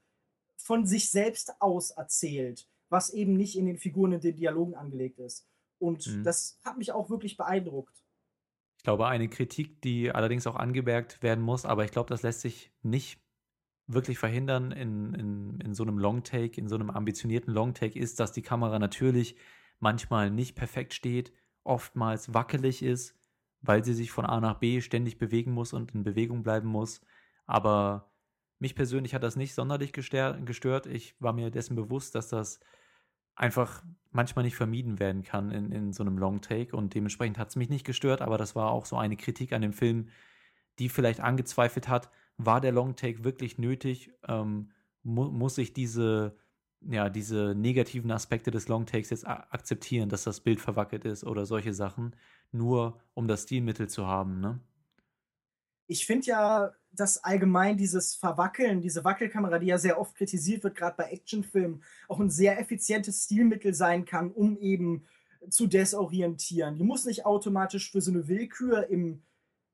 Speaker 1: von sich selbst aus erzählt, was eben nicht in den Figuren in den Dialogen angelegt ist. Und mhm. das hat mich auch wirklich beeindruckt.
Speaker 2: Ich glaube, eine Kritik, die allerdings auch angemerkt werden muss, aber ich glaube, das lässt sich nicht wirklich verhindern in, in, in so einem Longtake, in so einem ambitionierten Longtake, ist, dass die Kamera natürlich manchmal nicht perfekt steht, oftmals wackelig ist, weil sie sich von A nach B ständig bewegen muss und in Bewegung bleiben muss. Aber mich persönlich hat das nicht sonderlich gestört. Ich war mir dessen bewusst, dass das einfach manchmal nicht vermieden werden kann in, in so einem Long Take und dementsprechend hat es mich nicht gestört, aber das war auch so eine Kritik an dem Film, die vielleicht angezweifelt hat, war der Long Take wirklich nötig? Ähm, mu muss ich diese, ja, diese negativen Aspekte des Long Takes jetzt akzeptieren, dass das Bild verwackelt ist oder solche Sachen, nur um das Stilmittel zu haben, ne?
Speaker 1: Ich finde ja, dass allgemein dieses Verwackeln, diese Wackelkamera, die ja sehr oft kritisiert wird, gerade bei Actionfilmen, auch ein sehr effizientes Stilmittel sein kann, um eben zu desorientieren. Die muss nicht automatisch für so eine Willkür im,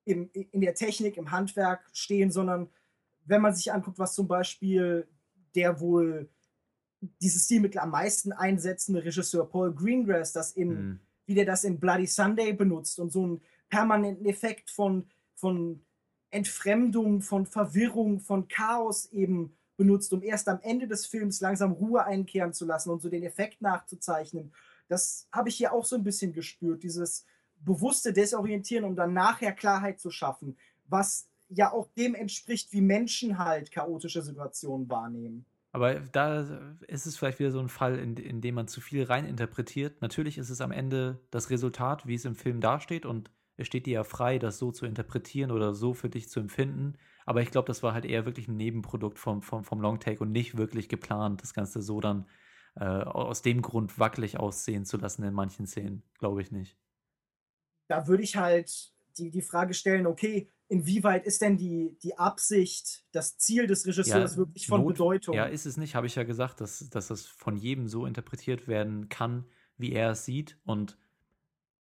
Speaker 1: im, in der Technik, im Handwerk stehen, sondern wenn man sich anguckt, was zum Beispiel der wohl dieses Stilmittel am meisten einsetzende Regisseur Paul Greengrass, das in, mhm. wie der das in Bloody Sunday benutzt und so einen permanenten Effekt von, von Entfremdung, von Verwirrung, von Chaos eben benutzt, um erst am Ende des Films langsam Ruhe einkehren zu lassen und so den Effekt nachzuzeichnen. Das habe ich hier auch so ein bisschen gespürt, dieses bewusste Desorientieren, um dann nachher Klarheit zu schaffen, was ja auch dem entspricht, wie Menschen halt chaotische Situationen wahrnehmen.
Speaker 2: Aber da ist es vielleicht wieder so ein Fall, in, in dem man zu viel reininterpretiert. Natürlich ist es am Ende das Resultat, wie es im Film dasteht und es steht dir ja frei, das so zu interpretieren oder so für dich zu empfinden. Aber ich glaube, das war halt eher wirklich ein Nebenprodukt vom, vom, vom Longtake und nicht wirklich geplant, das Ganze so dann äh, aus dem Grund wackelig aussehen zu lassen in manchen Szenen. Glaube ich nicht.
Speaker 1: Da würde ich halt die, die Frage stellen, okay, inwieweit ist denn die, die Absicht, das Ziel des Regisseurs
Speaker 2: Ja,
Speaker 1: wirklich von
Speaker 2: Not-
Speaker 1: Bedeutung?
Speaker 2: Ja, ist es nicht, habe ich ja gesagt, dass, dass das von jedem so interpretiert werden kann, wie er es sieht. Und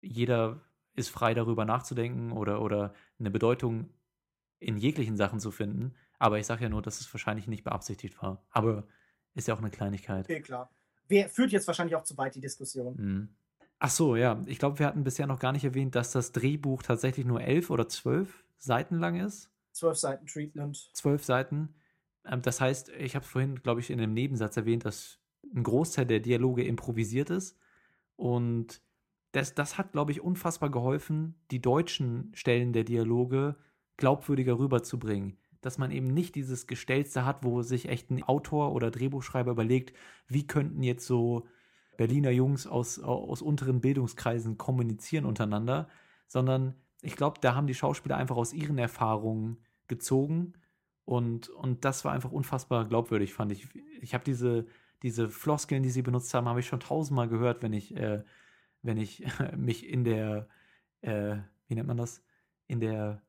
Speaker 2: jeder ist frei darüber nachzudenken oder, oder eine Bedeutung in jeglichen Sachen zu finden. Aber ich sage ja nur, dass es wahrscheinlich nicht beabsichtigt war. Aber ist ja auch eine Kleinigkeit.
Speaker 1: Okay, klar. Wer führt jetzt wahrscheinlich auch zu weit die Diskussion.
Speaker 2: Mhm. Ach so, ja. Ich glaube, wir hatten bisher noch gar nicht erwähnt, dass das Drehbuch tatsächlich nur elf oder zwölf Seiten lang ist.
Speaker 1: Zwölf Seiten Treatment.
Speaker 2: zwölf Seiten. Ähm, das heißt, ich habe vorhin, glaube ich, in einem Nebensatz erwähnt, dass ein Großteil der Dialoge improvisiert ist. Und das, das hat, glaube ich, unfassbar geholfen, die deutschen Stellen der Dialoge glaubwürdiger rüberzubringen. Dass man eben nicht dieses Gestelzte hat, wo sich echt ein Autor oder Drehbuchschreiber überlegt, wie könnten jetzt so Berliner Jungs aus, aus unteren Bildungskreisen kommunizieren untereinander, sondern ich glaube, da haben die Schauspieler einfach aus ihren Erfahrungen gezogen und, und das war einfach unfassbar glaubwürdig, fand ich. Ich habe diese, diese Floskeln, die sie benutzt haben, habe ich schon tausendmal gehört, wenn ich, äh, wenn ich mich in der, äh, wie nennt man das? In der
Speaker 1: Ja, in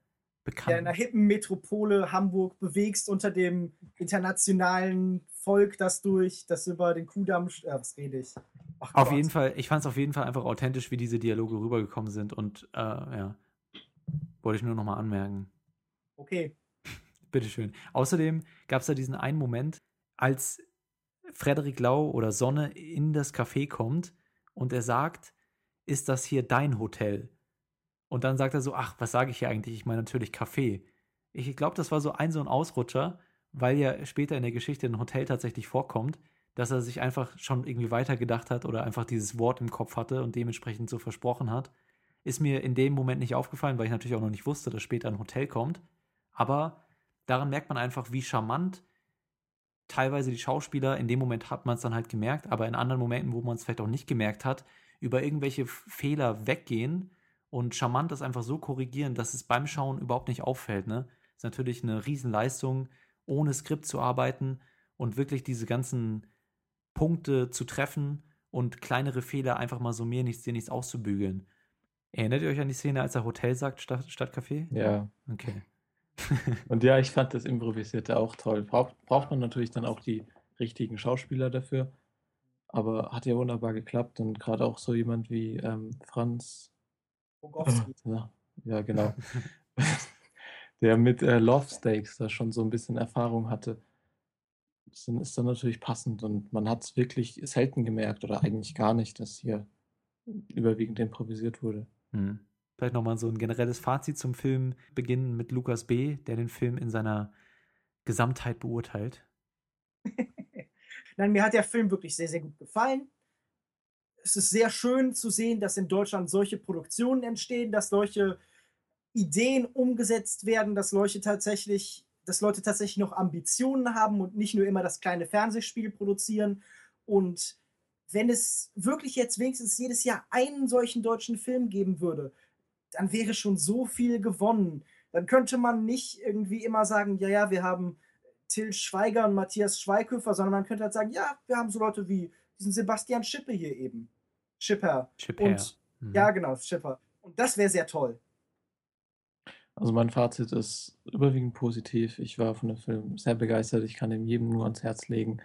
Speaker 2: bekannten.
Speaker 1: einer hippen Metropole Hamburg bewegst unter dem internationalen Volk, das durch, das über den Kudamm, sch- äh, was rede ich? Ach
Speaker 2: Auf
Speaker 1: Gott.
Speaker 2: jeden Fall, ich fand es auf jeden Fall einfach authentisch, wie diese Dialoge rübergekommen sind und äh, ja, wollte ich nur nochmal anmerken.
Speaker 1: Okay.
Speaker 2: Bitteschön. Außerdem gab es da diesen einen Moment, als Frederik Lau oder Sonne in das Café kommt und er sagt, ist das hier dein Hotel? Und dann sagt er so, ach, was sage ich hier eigentlich? Ich meine natürlich Café. Ich glaube, das war so ein so ein Ausrutscher, weil ja später in der Geschichte ein Hotel tatsächlich vorkommt, dass er sich einfach schon irgendwie weitergedacht hat oder einfach dieses Wort im Kopf hatte und dementsprechend so versprochen hat. Ist mir in dem Moment nicht aufgefallen, weil ich natürlich auch noch nicht wusste, dass später ein Hotel kommt. Aber daran merkt man einfach, wie charmant teilweise die Schauspieler, in dem Moment hat man es dann halt gemerkt, aber in anderen Momenten, wo man es vielleicht auch nicht gemerkt hat, über irgendwelche Fehler weggehen und charmant das einfach so korrigieren, dass es beim Schauen überhaupt nicht auffällt. Ne? Ist natürlich eine Riesenleistung, ohne Skript zu arbeiten und wirklich diese ganzen Punkte zu treffen und kleinere Fehler einfach mal so mir nichts, dir nichts auszubügeln. Erinnert ihr euch an die Szene, als er Hotel sagt statt, statt Café?
Speaker 3: Ja.
Speaker 2: Okay.
Speaker 3: Und ja, ich fand das Improvisierte auch toll. Braucht, braucht man natürlich dann auch die richtigen Schauspieler dafür. Aber hat ja wunderbar geklappt und gerade auch so jemand wie ähm, Franz,
Speaker 1: Rogowski.
Speaker 3: ja, ja genau, der mit äh, Love Stakes da schon so ein bisschen Erfahrung hatte, ist dann, ist dann natürlich passend und man hat es wirklich selten gemerkt oder eigentlich gar nicht, dass hier überwiegend improvisiert wurde.
Speaker 2: Hm. Vielleicht nochmal so ein generelles Fazit zum Film beginnen mit Lukas B., der den Film in seiner Gesamtheit beurteilt.
Speaker 1: Nein, mir hat der Film wirklich sehr, sehr gut gefallen. Es ist sehr schön zu sehen, dass in Deutschland solche Produktionen entstehen, dass solche Ideen umgesetzt werden, dass Leute tatsächlich, dass Leute tatsächlich noch Ambitionen haben und nicht nur immer das kleine Fernsehspiel produzieren. Und wenn es wirklich jetzt wenigstens jedes Jahr einen solchen deutschen Film geben würde, dann wäre schon so viel gewonnen. Dann könnte man nicht irgendwie immer sagen, ja, ja, wir haben Till Schweiger und Matthias Schweighöfer, sondern man könnte halt sagen, ja, wir haben so Leute wie diesen Sebastian Schippe hier eben. Schipper.
Speaker 2: Chip
Speaker 1: Und
Speaker 2: Mhm.
Speaker 1: ja, genau, Schipper. Und das wäre sehr toll.
Speaker 3: Also mein Fazit ist überwiegend positiv. Ich war von dem Film sehr begeistert. Ich kann ihm jedem nur ans Herz legen.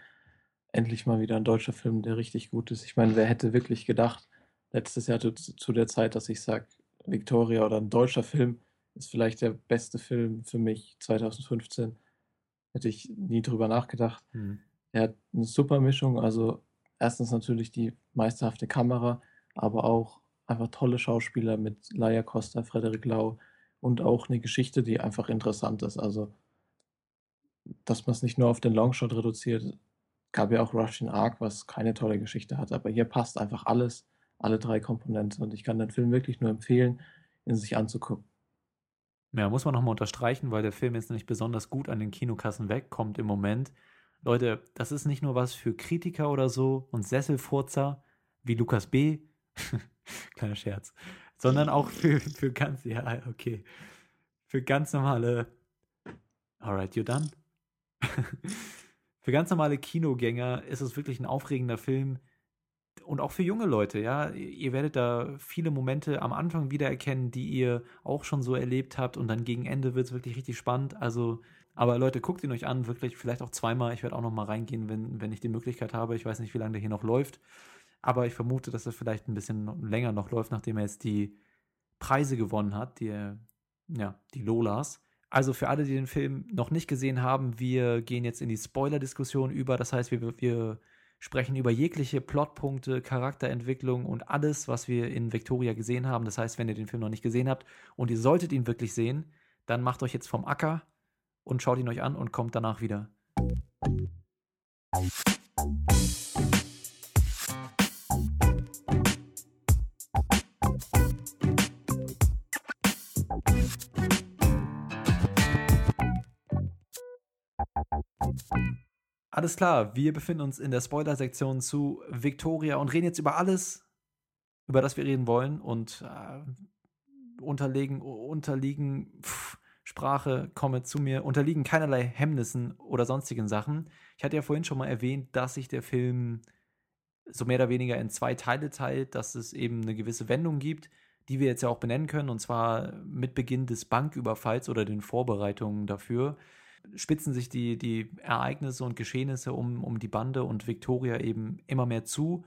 Speaker 3: Endlich mal wieder ein deutscher Film, der richtig gut ist. Ich meine, wer hätte wirklich gedacht, letztes Jahr zu, zu der Zeit, dass ich sage, Victoria oder ein deutscher Film ist vielleicht der beste Film für mich 2015. Hätte ich nie drüber nachgedacht.
Speaker 2: Mhm.
Speaker 3: Er hat eine super Mischung. Also erstens natürlich die meisterhafte Kamera, aber auch einfach tolle Schauspieler mit Laia Costa, Frederik Lau und auch eine Geschichte, die einfach interessant ist. Also, dass man es nicht nur auf den Longshot reduziert, gab ja auch Russian Ark, was keine tolle Geschichte hat, aber hier passt einfach alles, alle drei Komponenten und ich kann den Film wirklich nur empfehlen, ihn sich anzugucken.
Speaker 2: Ja, muss man nochmal unterstreichen, weil der Film jetzt nicht besonders gut an den Kinokassen wegkommt im Moment. Leute, das ist nicht nur was für Kritiker oder so und Sesselfurzer wie Lukas B. Kleiner Scherz. Sondern auch für, für ganz, ja, okay. Für ganz normale Alright, you done? für ganz normale Kinogänger ist es wirklich ein aufregender Film. Und auch für junge Leute, ja. Ihr werdet da viele Momente am Anfang wiedererkennen, die ihr auch schon so erlebt habt. Und dann gegen Ende wird es wirklich richtig spannend. Also, aber Leute, guckt ihn euch an, wirklich, vielleicht auch zweimal. Ich werde auch noch mal reingehen, wenn, wenn ich die Möglichkeit habe. Ich weiß nicht, wie lange der hier noch läuft. Aber ich vermute, dass er vielleicht ein bisschen länger noch läuft, nachdem er jetzt die Preise gewonnen hat, die, ja, die Lolas. Also für alle, die den Film noch nicht gesehen haben, wir gehen jetzt in die Spoiler-Diskussion über. Das heißt, wir, wir sprechen über jegliche Plotpunkte, Charakterentwicklung und alles, was wir in Victoria gesehen haben. Das heißt, wenn ihr den Film noch nicht gesehen habt und ihr solltet ihn wirklich sehen, dann macht euch jetzt vom Acker und schaut ihn euch an und kommt danach wieder. Alles klar, wir befinden uns in der Spoiler-Sektion zu Victoria und reden jetzt über alles, über das wir reden wollen und äh, unterlegen, unterliegen, pff, Sprache, komme zu mir, unterliegen keinerlei Hemmnissen oder sonstigen Sachen. Ich hatte ja vorhin schon mal erwähnt, dass sich der Film so mehr oder weniger in zwei Teile teilt, dass es eben eine gewisse Wendung gibt, die wir jetzt ja auch benennen können, und zwar mit Beginn des Banküberfalls oder den Vorbereitungen dafür spitzen sich die, die Ereignisse und Geschehnisse um, um die Bande und Victoria eben immer mehr zu.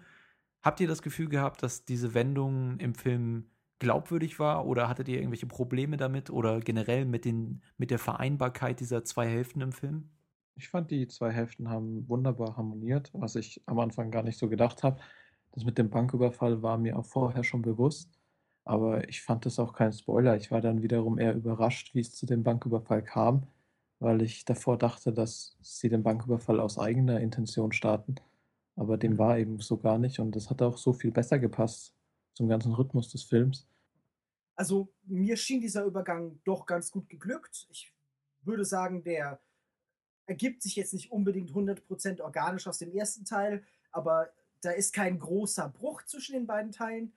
Speaker 2: Habt ihr das Gefühl gehabt, dass diese Wendung im Film glaubwürdig war oder hattet ihr irgendwelche Probleme damit oder generell mit, den, mit der Vereinbarkeit dieser zwei Hälften im Film?
Speaker 3: Ich fand, die zwei Hälften haben wunderbar harmoniert, was ich am Anfang gar nicht so gedacht habe. Das mit dem Banküberfall war mir auch vorher schon bewusst, aber ich fand das auch kein Spoiler. Ich war dann wiederum eher überrascht, wie es zu dem Banküberfall kam weil ich davor dachte, dass sie den Banküberfall aus eigener Intention starten. Aber dem war eben so gar nicht und das hat auch so viel besser gepasst zum ganzen Rhythmus des Films.
Speaker 1: Also mir schien dieser Übergang doch ganz gut geglückt. Ich würde sagen, der ergibt sich jetzt nicht unbedingt 100% organisch aus dem ersten Teil, aber da ist kein großer Bruch zwischen den beiden Teilen.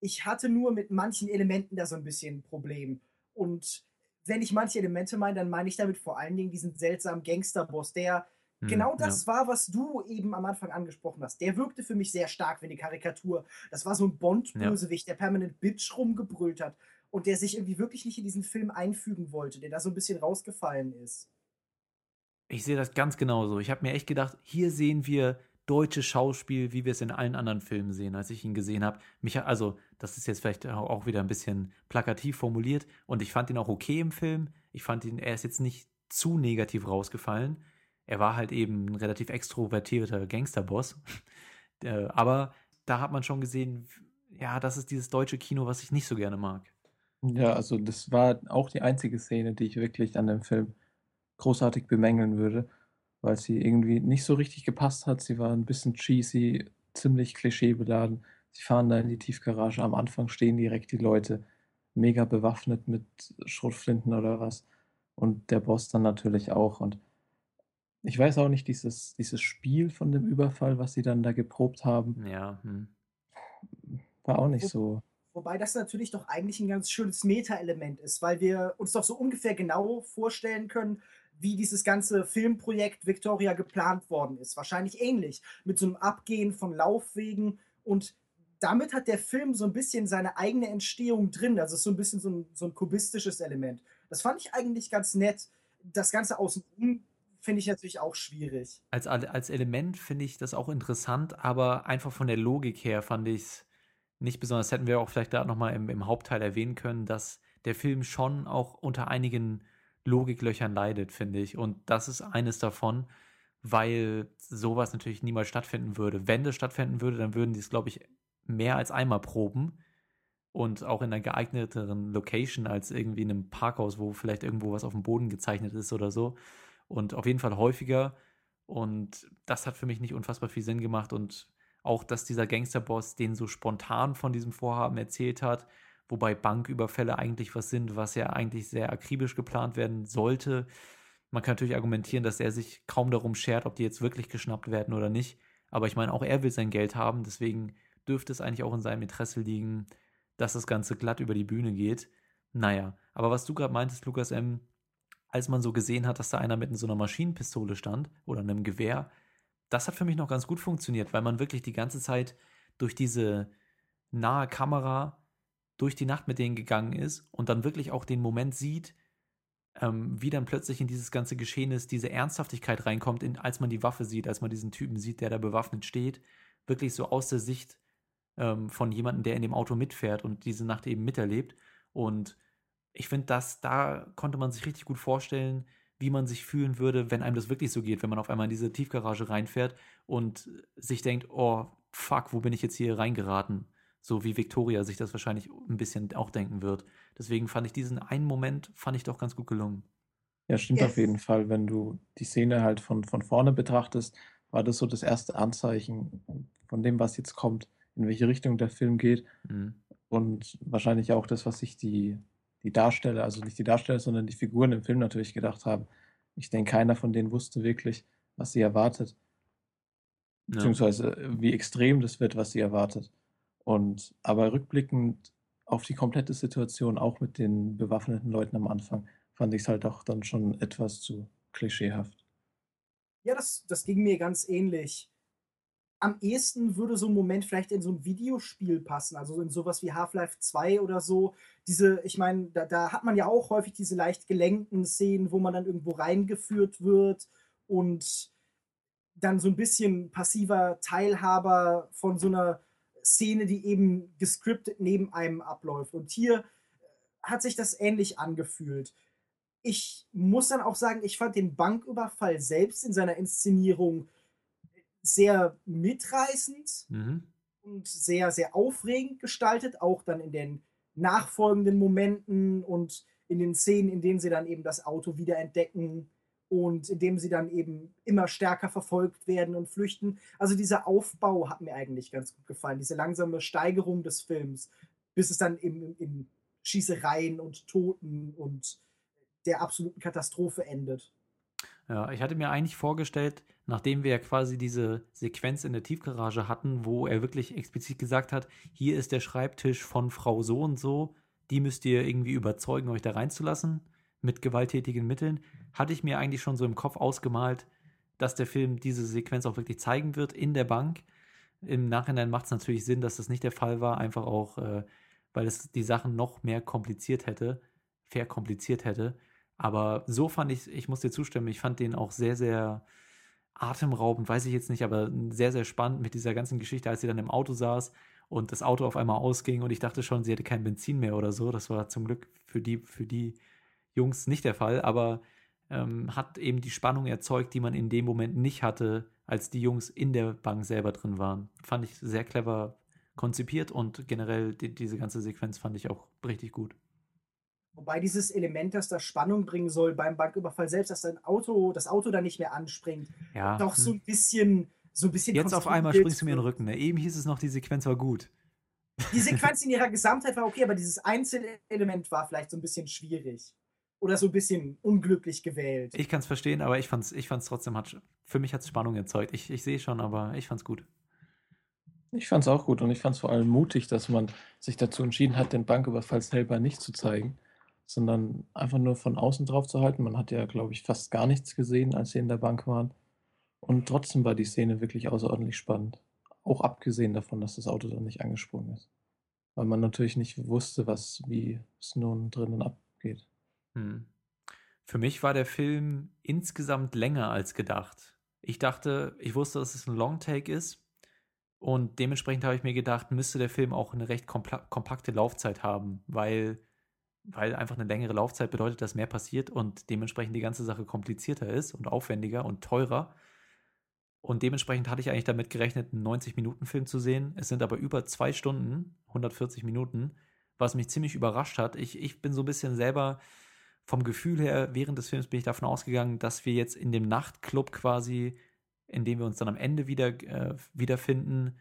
Speaker 1: Ich hatte nur mit manchen Elementen da so ein bisschen ein Problem. Und wenn ich manche Elemente meine, dann meine ich damit vor allen Dingen diesen seltsamen Gangsterboss, der hm, genau das ja. war, was du eben am Anfang angesprochen hast. Der wirkte für mich sehr stark wie eine Karikatur. Das war so ein Bond-Bösewicht, ja. der permanent Bitch rumgebrüllt hat und der sich irgendwie wirklich nicht in diesen Film einfügen wollte, der da so ein bisschen rausgefallen ist.
Speaker 2: Ich sehe das ganz genauso. Ich habe mir echt gedacht, hier sehen wir deutsches Schauspiel, wie wir es in allen anderen Filmen sehen, als ich ihn gesehen habe. Mich, also, das ist jetzt vielleicht auch wieder ein bisschen plakativ formuliert und ich fand ihn auch okay im Film. Ich fand ihn, er ist jetzt nicht zu negativ rausgefallen. Er war halt eben ein relativ extrovertierter Gangsterboss. Äh, aber da hat man schon gesehen, ja, das ist dieses deutsche Kino, was ich nicht so gerne mag.
Speaker 3: Ja, also das war auch die einzige Szene, die ich wirklich an dem Film großartig bemängeln würde weil sie irgendwie nicht so richtig gepasst hat. Sie war ein bisschen cheesy, ziemlich klischeebeladen. Sie fahren da in die Tiefgarage. Am Anfang stehen direkt die Leute mega bewaffnet mit Schrotflinten oder was. Und der Boss dann natürlich auch. Und ich weiß auch nicht, dieses, dieses Spiel von dem Überfall, was sie dann da geprobt haben.
Speaker 2: Ja. Hm.
Speaker 3: War auch nicht so.
Speaker 1: Wobei das natürlich doch eigentlich ein ganz schönes Meta-Element ist, weil wir uns doch so ungefähr genau vorstellen können, wie dieses ganze Filmprojekt Victoria geplant worden ist. Wahrscheinlich ähnlich, mit so einem Abgehen von Laufwegen und damit hat der Film so ein bisschen seine eigene Entstehung drin. Also so ein bisschen so ein, so ein kubistisches Element. Das fand ich eigentlich ganz nett. Das Ganze außenrum finde ich natürlich auch schwierig.
Speaker 2: Als, als Element finde ich das auch interessant, aber einfach von der Logik her fand ich es nicht besonders. Hätten wir auch vielleicht da nochmal im, im Hauptteil erwähnen können, dass der Film schon auch unter einigen Logiklöchern leidet, finde ich. Und das ist eines davon, weil sowas natürlich niemals stattfinden würde. Wenn das stattfinden würde, dann würden die es, glaube ich, mehr als einmal proben und auch in einer geeigneteren Location als irgendwie in einem Parkhaus, wo vielleicht irgendwo was auf dem Boden gezeichnet ist oder so. Und auf jeden Fall häufiger. Und das hat für mich nicht unfassbar viel Sinn gemacht. Und auch, dass dieser Gangsterboss den so spontan von diesem Vorhaben erzählt hat, wobei Banküberfälle eigentlich was sind, was ja eigentlich sehr akribisch geplant werden sollte. Man kann natürlich argumentieren, dass er sich kaum darum schert, ob die jetzt wirklich geschnappt werden oder nicht. Aber ich meine, auch er will sein Geld haben, deswegen dürfte es eigentlich auch in seinem Interesse liegen, dass das Ganze glatt über die Bühne geht. Naja, aber was du gerade meintest, Lukas M., als man so gesehen hat, dass da einer mit so einer Maschinenpistole stand oder einem Gewehr, das hat für mich noch ganz gut funktioniert, weil man wirklich die ganze Zeit durch diese nahe Kamera durch die Nacht mit denen gegangen ist und dann wirklich auch den Moment sieht, ähm, wie dann plötzlich in dieses ganze Geschehen ist, diese Ernsthaftigkeit reinkommt, in, als man die Waffe sieht, als man diesen Typen sieht, der da bewaffnet steht, wirklich so aus der Sicht ähm, von jemandem, der in dem Auto mitfährt und diese Nacht eben miterlebt. Und ich finde, dass da konnte man sich richtig gut vorstellen, wie man sich fühlen würde, wenn einem das wirklich so geht, wenn man auf einmal in diese Tiefgarage reinfährt und sich denkt, oh, fuck, wo bin ich jetzt hier reingeraten? So wie Victoria sich das wahrscheinlich ein bisschen auch denken wird. Deswegen fand ich diesen einen Moment, fand ich doch ganz gut gelungen.
Speaker 3: Ja, stimmt
Speaker 1: Yes.
Speaker 3: auf jeden Fall. Wenn du die Szene halt von, von vorne betrachtest, war das so das erste Anzeichen von dem, was jetzt kommt, in welche Richtung der Film geht.
Speaker 2: Mhm.
Speaker 3: Und wahrscheinlich auch das, was sich die, die Darsteller, also nicht die Darsteller, sondern die Figuren im Film natürlich gedacht haben. Ich denke, keiner von denen wusste wirklich, was sie erwartet,
Speaker 2: Ja.
Speaker 3: beziehungsweise wie extrem das wird, was sie erwartet. Und aber rückblickend auf die komplette Situation, auch mit den bewaffneten Leuten am Anfang, fand ich es halt auch dann schon etwas zu klischeehaft.
Speaker 1: Ja, das, das ging mir ganz ähnlich. Am ehesten würde so ein Moment vielleicht in so ein Videospiel passen, also in sowas wie Half-Life 2 oder so. Diese, ich meine, da, da hat man ja auch häufig diese leicht gelenkten Szenen, wo man dann irgendwo reingeführt wird und dann so ein bisschen passiver Teilhaber von so einer Szene, die eben gescriptet neben einem abläuft. Und hier hat sich das ähnlich angefühlt. Ich muss dann auch sagen, ich fand den Banküberfall selbst in seiner Inszenierung sehr mitreißend
Speaker 2: Mhm.
Speaker 1: und sehr, sehr aufregend gestaltet, auch dann in den nachfolgenden Momenten und in den Szenen, in denen sie dann eben das Auto wiederentdecken und in dem sie dann eben immer stärker verfolgt werden und flüchten. Also dieser Aufbau hat mir eigentlich ganz gut gefallen, diese langsame Steigerung des Films, bis es dann eben in Schießereien und Toten und der absoluten Katastrophe endet.
Speaker 2: Ja, ich hatte mir eigentlich vorgestellt, nachdem wir ja quasi diese Sequenz in der Tiefgarage hatten, wo er wirklich explizit gesagt hat, hier ist der Schreibtisch von Frau so und so, die müsst ihr irgendwie überzeugen, euch da reinzulassen mit gewalttätigen Mitteln, hatte ich mir eigentlich schon so im Kopf ausgemalt, dass der Film diese Sequenz auch wirklich zeigen wird in der Bank. Im Nachhinein macht es natürlich Sinn, dass das nicht der Fall war, einfach auch, äh, weil es die Sachen noch mehr kompliziert hätte, verkompliziert hätte. Aber so fand ich, ich muss dir zustimmen, ich fand den auch sehr, sehr atemraubend, weiß ich jetzt nicht, aber sehr, sehr spannend mit dieser ganzen Geschichte, als sie dann im Auto saß und das Auto auf einmal ausging und ich dachte schon, sie hätte kein Benzin mehr oder so. Das war zum Glück für die, für die Jungs nicht der Fall, aber ähm, hat eben die Spannung erzeugt, die man in dem Moment nicht hatte, als die Jungs in der Bank selber drin waren. Fand ich sehr clever konzipiert und generell die, diese ganze Sequenz fand ich auch richtig gut.
Speaker 1: Wobei dieses Element, das da Spannung bringen soll beim Banküberfall selbst, dass dein Auto, das Auto dann nicht mehr anspringt,
Speaker 2: Ja.
Speaker 1: doch so
Speaker 2: hm.
Speaker 1: ein bisschen, so ein bisschen
Speaker 2: Jetzt auf einmal springst du mir in den. Rücken. Ne? Eben hieß es noch, die Sequenz war gut.
Speaker 1: Die Sequenz in ihrer Gesamtheit war okay, aber dieses Einzelelement war vielleicht so ein bisschen schwierig. Oder so ein bisschen unglücklich gewählt.
Speaker 2: Ich kann es verstehen, aber ich fand's, ich fand's trotzdem, hat, für mich hat es Spannung erzeugt. Ich, ich sehe schon, aber ich fand's gut.
Speaker 3: Ich fand es auch gut und ich fand es vor allem mutig, dass man sich dazu entschieden hat, den Banküberfall selber nicht zu zeigen, sondern einfach nur von außen drauf zu halten. Man hat ja, glaube ich, fast gar nichts gesehen, als sie in der Bank waren. Und trotzdem war die Szene wirklich außerordentlich spannend. Auch abgesehen davon, dass das Auto dann nicht angesprungen ist. Weil man natürlich nicht wusste, was, wie es nun drinnen abgeht.
Speaker 2: Hm. Für mich war der Film insgesamt länger als gedacht. Ich dachte, ich wusste, dass es ein Longtake ist. Und dementsprechend habe ich mir gedacht, müsste der Film auch eine recht kompakte Laufzeit haben, weil, weil einfach eine längere Laufzeit bedeutet, dass mehr passiert und dementsprechend die ganze Sache komplizierter ist und aufwendiger und teurer. Und dementsprechend hatte ich eigentlich damit gerechnet, einen 90-Minuten-Film zu sehen. Es sind aber über zwei Stunden, 140 Minuten, was mich ziemlich überrascht hat. Ich, ich bin so ein bisschen selber vom Gefühl her, während des Films bin ich davon ausgegangen, dass wir jetzt in dem Nachtclub quasi, in dem wir uns dann am Ende wieder äh, wiederfinden,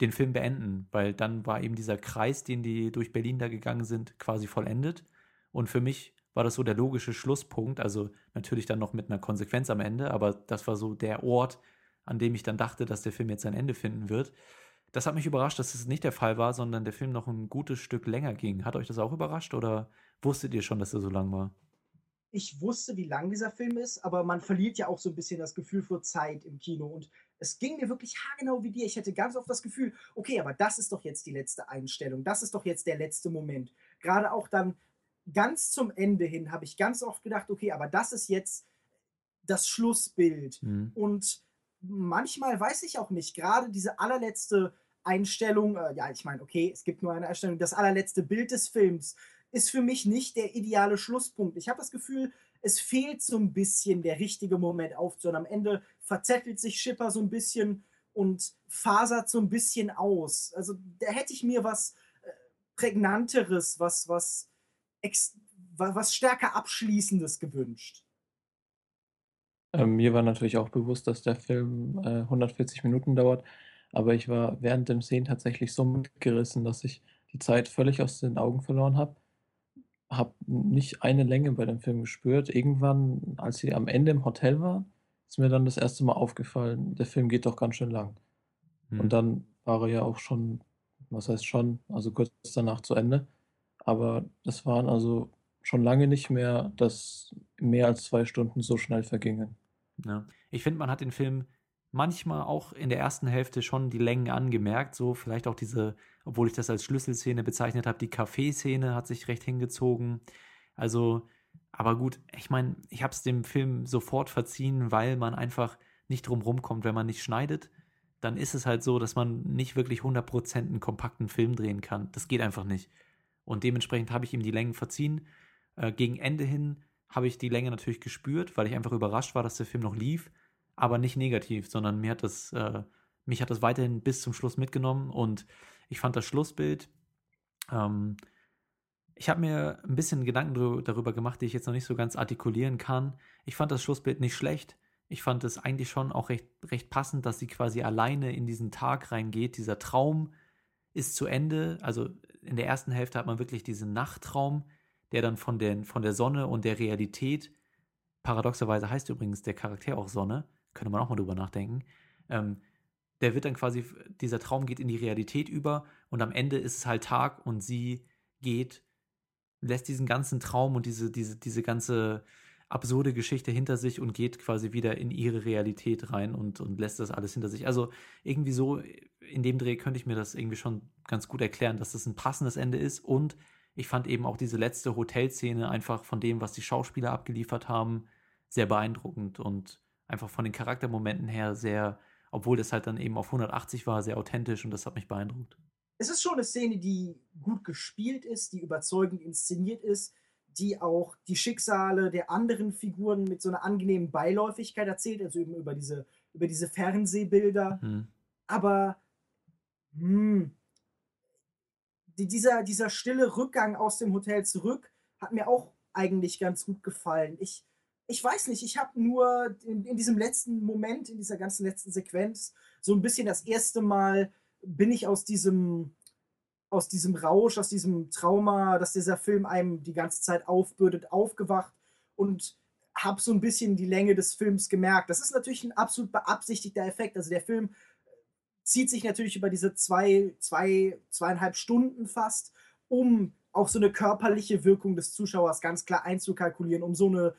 Speaker 2: den Film beenden, weil dann war eben dieser Kreis, den die durch Berlin da gegangen sind, quasi vollendet. Und für mich war das so der logische Schlusspunkt, also natürlich dann noch mit einer Konsequenz am Ende, aber das war so der Ort, an dem ich dann dachte, dass der Film jetzt sein Ende finden wird. Das hat mich überrascht, dass es nicht der Fall war, sondern der Film noch ein gutes Stück länger ging. Hat euch das auch überrascht oder wusstet ihr schon, dass er so lang war?
Speaker 1: ich wusste, wie lang dieser Film ist, aber man verliert ja auch so ein bisschen das Gefühl für Zeit im Kino. Und es ging mir wirklich haargenau wie dir. Ich hätte ganz oft das Gefühl, okay, aber das ist doch jetzt die letzte Einstellung, das ist doch jetzt der letzte Moment. Gerade auch dann ganz zum Ende hin habe ich ganz oft gedacht, okay, aber das ist jetzt das Schlussbild.
Speaker 2: Mhm.
Speaker 1: Und manchmal weiß ich auch nicht, gerade diese allerletzte Einstellung, äh, ja, ich meine, okay, es gibt nur eine Einstellung, das allerletzte Bild des Films ist für mich nicht der ideale Schlusspunkt. Ich habe das Gefühl, es fehlt so ein bisschen der richtige Moment aufzuhören. Am Ende verzettelt sich Schipper so ein bisschen und fasert so ein bisschen aus. Also da hätte ich mir was äh, prägnanteres, was, was, was stärker abschließendes gewünscht.
Speaker 3: Ähm, mir war natürlich auch bewusst, dass der Film äh, 140 Minuten dauert, aber ich war während dem Sehen tatsächlich so mitgerissen, dass ich die Zeit völlig aus den Augen verloren habe. Habe nicht eine Länge bei dem Film gespürt. Irgendwann, als sie am Ende im Hotel waren, ist mir dann das erste Mal aufgefallen, der Film geht doch ganz schön lang.
Speaker 2: Hm.
Speaker 3: Und dann war er ja auch schon, was heißt schon, also kurz danach zu Ende. Aber das waren also schon lange nicht mehr, dass mehr als zwei Stunden so schnell vergingen.
Speaker 2: Ja. Ich finde, man hat den Film manchmal auch in der ersten Hälfte schon die Längen angemerkt. So vielleicht auch diese, obwohl ich das als Schlüsselszene bezeichnet habe, die Kaffeeszene hat sich recht hingezogen. Also, aber gut, ich meine, ich habe es dem Film sofort verziehen, weil man einfach nicht drum rumkommt, wenn man nicht schneidet. Dann ist es halt so, dass man nicht wirklich 100% einen kompakten Film drehen kann. Das geht einfach nicht. Und dementsprechend habe ich ihm die Längen verziehen. Äh, gegen Ende hin habe ich die Länge natürlich gespürt, weil ich einfach überrascht war, dass der Film noch lief, aber nicht negativ, sondern mir hat das, äh, mich hat das weiterhin bis zum Schluss mitgenommen und ich fand das Schlussbild, ähm, ich habe mir ein bisschen Gedanken darüber gemacht, die ich jetzt noch nicht so ganz artikulieren kann. Ich fand das Schlussbild nicht schlecht. Ich fand es eigentlich schon auch recht, recht passend, dass sie quasi alleine in diesen Tag reingeht. Dieser Traum ist zu Ende. Also in der ersten Hälfte hat man wirklich diesen Nachttraum, der dann von, den, von der Sonne und der Realität, paradoxerweise heißt übrigens der Charakter auch Sonne, könnte man auch mal drüber nachdenken, ähm, der wird dann quasi, dieser Traum geht in die Realität über und am Ende ist es halt Tag und sie geht, lässt diesen ganzen Traum und diese, diese, diese ganze absurde Geschichte hinter sich und geht quasi wieder in ihre Realität rein und, und lässt das alles hinter sich. Also irgendwie so, in dem Dreh könnte ich mir das irgendwie schon ganz gut erklären, dass das ein passendes Ende ist und ich fand eben auch diese letzte Hotelszene einfach von dem, was die Schauspieler abgeliefert haben, sehr beeindruckend und einfach von den Charaktermomenten her sehr, obwohl das halt dann eben auf 180 war, sehr authentisch und das hat mich beeindruckt.
Speaker 1: Es ist schon eine Szene, die gut gespielt ist, die überzeugend inszeniert ist, die auch die Schicksale der anderen Figuren mit so einer angenehmen Beiläufigkeit erzählt, also eben über diese, über diese Fernsehbilder.
Speaker 2: Mhm.
Speaker 1: Aber hm, die, dieser, dieser stille Rückgang aus dem Hotel zurück hat mir auch eigentlich ganz gut gefallen. Ich, ich weiß nicht, ich habe nur in, in, diesem letzten Moment, in dieser ganzen letzten Sequenz, so ein bisschen das erste Mal bin ich aus diesem, aus diesem Rausch, aus diesem Trauma, dass dieser Film einem die ganze Zeit aufbürdet, aufgewacht und habe so ein bisschen die Länge des Films gemerkt. Das ist natürlich ein absolut beabsichtigter Effekt. Also der Film zieht sich natürlich über diese zwei, zwei, zweieinhalb Stunden fast, um auch so eine körperliche Wirkung des Zuschauers ganz klar einzukalkulieren, um so eine,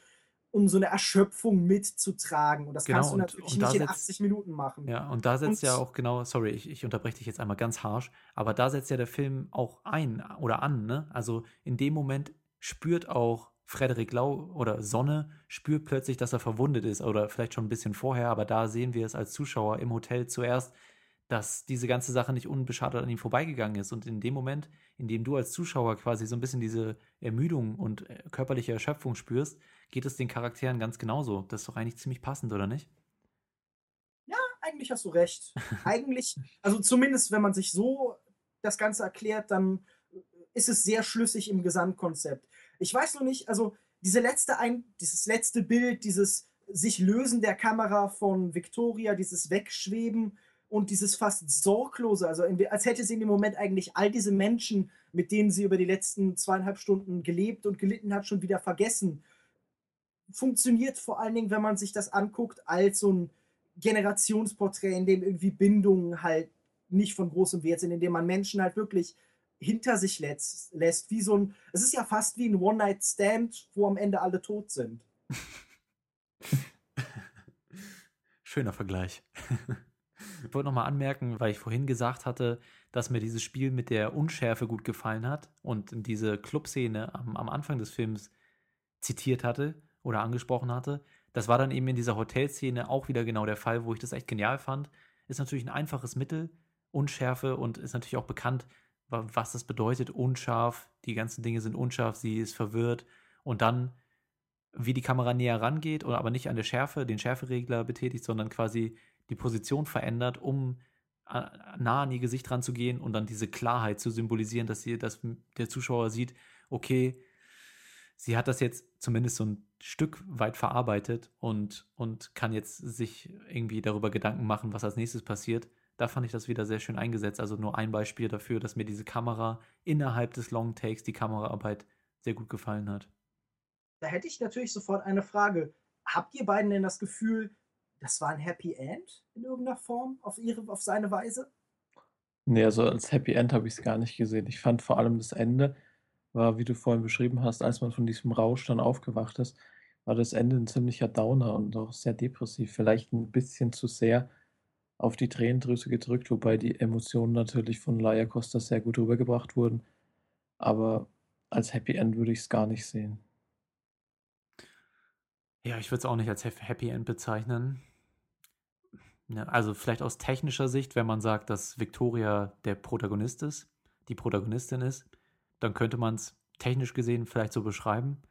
Speaker 1: um so eine Erschöpfung mitzutragen. Und das genau, kannst du natürlich und, und nicht in 80 Minuten machen.
Speaker 2: Ja, und da setzt und, ja auch genau, sorry, ich, ich unterbreche dich jetzt einmal ganz harsch, aber da setzt ja der Film auch ein oder an, ne? Also in dem Moment spürt auch Frederik Lau oder Sonne spürt plötzlich, dass er verwundet ist oder vielleicht schon ein bisschen vorher, aber da sehen wir es als Zuschauer im Hotel zuerst, dass diese ganze Sache nicht unbeschadet an ihm vorbeigegangen ist. Und in dem Moment, in dem du als Zuschauer quasi so ein bisschen diese Ermüdung und äh, körperliche Erschöpfung spürst, geht es den Charakteren ganz genauso. Das ist doch eigentlich ziemlich passend, oder nicht?
Speaker 1: Ja, eigentlich hast du recht. eigentlich, also zumindest wenn man sich so das Ganze erklärt, dann ist es sehr schlüssig im Gesamtkonzept. Ich weiß nur nicht, also diese letzte ein, dieses letzte Bild, dieses sich lösen der Kamera von Victoria, dieses Wegschweben, und dieses fast sorglose, also als hätte sie in dem Moment eigentlich all diese Menschen, mit denen sie über die letzten zweieinhalb Stunden gelebt und gelitten hat, schon wieder vergessen. Funktioniert vor allen Dingen, wenn man sich das anguckt, als so ein Generationsporträt, in dem irgendwie Bindungen halt nicht von großem Wert sind, in dem man Menschen halt wirklich hinter sich lässt, lässt. Wie so ein, es ist ja fast wie ein One-Night-Stand, wo am Ende alle tot sind.
Speaker 2: Schöner Vergleich. ich wollte nochmal anmerken, weil ich vorhin gesagt hatte, dass mir dieses Spiel mit der Unschärfe gut gefallen hat und diese Clubszene am, am Anfang des Films zitiert hatte oder angesprochen hatte. Das war dann eben in dieser Hotelszene auch wieder genau der Fall, wo ich das echt genial fand. Ist natürlich ein einfaches Mittel, Unschärfe und ist natürlich auch bekannt, was das bedeutet, unscharf. Die ganzen Dinge sind unscharf, sie ist verwirrt und dann wie die Kamera näher rangeht oder aber nicht an der Schärfe, den Schärferegler betätigt, sondern quasi die Position verändert, um nah an ihr Gesicht ranzugehen und dann diese Klarheit zu symbolisieren, dass sie, dass der Zuschauer sieht, okay, sie hat das jetzt zumindest so ein Stück weit verarbeitet und, und kann jetzt sich irgendwie darüber Gedanken machen, was als nächstes passiert. Da fand ich das wieder sehr schön eingesetzt. Also nur ein Beispiel dafür, dass mir diese Kamera innerhalb des Long Takes, die Kameraarbeit sehr gut gefallen hat.
Speaker 1: Da hätte ich natürlich sofort eine Frage. Habt ihr beiden denn das Gefühl, das war ein Happy End in irgendeiner Form, auf, ihre, auf seine Weise?
Speaker 3: Nee, also als Happy End habe ich es gar nicht gesehen. Ich fand vor allem das Ende war, wie du vorhin beschrieben hast, als man von diesem Rausch dann aufgewacht ist, war das Ende ein ziemlicher Downer und auch sehr depressiv. Vielleicht ein bisschen zu sehr auf die Tränendrüse gedrückt, wobei die Emotionen natürlich von Laia Costa sehr gut rübergebracht wurden. Aber als Happy End würde ich es gar nicht sehen.
Speaker 2: Ja, ich würde es auch nicht als Happy End bezeichnen. Ja, also vielleicht aus technischer Sicht, wenn man sagt, dass Victoria der Protagonist ist, die Protagonistin ist, dann könnte man es technisch gesehen vielleicht so beschreiben,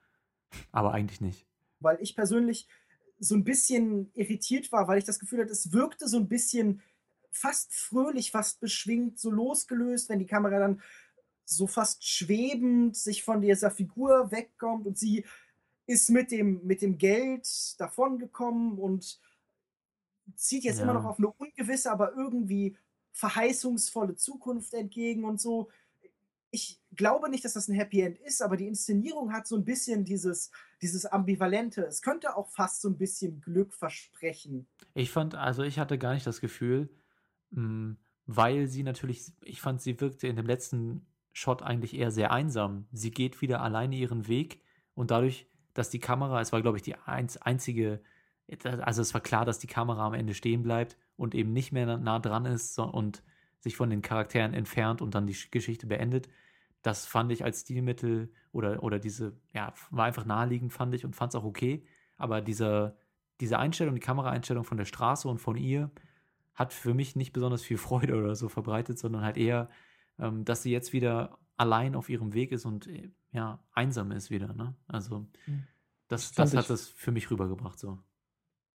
Speaker 2: aber eigentlich nicht.
Speaker 1: Weil ich persönlich so ein bisschen irritiert war, weil ich das Gefühl hatte, es wirkte so ein bisschen fast fröhlich, fast beschwingt, so losgelöst, wenn die Kamera dann so fast schwebend sich von dieser Figur wegkommt und sie ist mit dem, mit dem Geld davongekommen und zieht jetzt ja. immer noch auf eine ungewisse, aber irgendwie verheißungsvolle Zukunft entgegen und so. Ich glaube nicht, dass das ein Happy End ist, aber die Inszenierung hat so ein bisschen dieses, dieses Ambivalente. Es könnte auch fast so ein bisschen Glück versprechen.
Speaker 2: Ich fand, also ich hatte gar nicht das Gefühl, mm, weil sie natürlich, ich fand, sie wirkte in dem letzten Shot eigentlich eher sehr einsam. Sie geht wieder alleine ihren Weg und dadurch dass die Kamera, es war, glaube ich, die einzige, also es war klar, dass die Kamera am Ende stehen bleibt und eben nicht mehr nah dran ist und sich von den Charakteren entfernt und dann die Geschichte beendet. Das fand ich als Stilmittel oder, oder diese, ja, war einfach naheliegend, fand ich und fand es auch okay. Aber dieser, diese Einstellung, die Kameraeinstellung von der Straße und von ihr, hat für mich nicht besonders viel Freude oder so verbreitet, sondern halt eher, ähm, dass sie jetzt wieder allein auf ihrem Weg ist und äh, ja, einsam ist wieder, ne? Also hm. das, das, das hat es für mich rübergebracht so.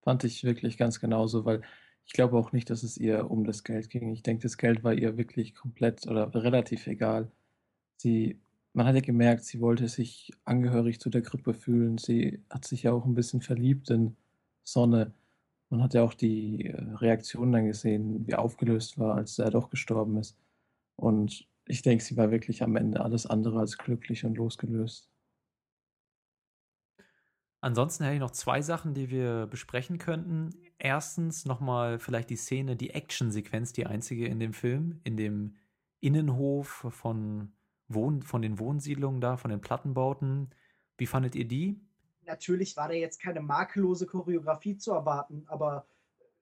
Speaker 3: Fand ich wirklich ganz genauso, weil ich glaube auch nicht, dass es ihr um das Geld ging. Ich denke, das Geld war ihr wirklich komplett oder relativ egal. Sie, man hat ja gemerkt, sie wollte sich angehörig zu der Gruppe fühlen. Sie hat sich ja auch ein bisschen verliebt in Sonne. Man hat ja auch die äh, Reaktion dann gesehen, wie aufgelöst war, als er doch gestorben ist. Und ich denke, sie war wirklich am Ende alles andere als glücklich und losgelöst.
Speaker 2: Ansonsten hätte ich noch zwei Sachen, die wir besprechen könnten. Erstens nochmal vielleicht die Szene, die Action-Sequenz, die einzige in dem Film, in dem Innenhof von, Wohn von den Wohnsiedlungen da, von den Plattenbauten. Wie fandet ihr die?
Speaker 1: Natürlich war da jetzt keine makellose Choreografie zu erwarten, aber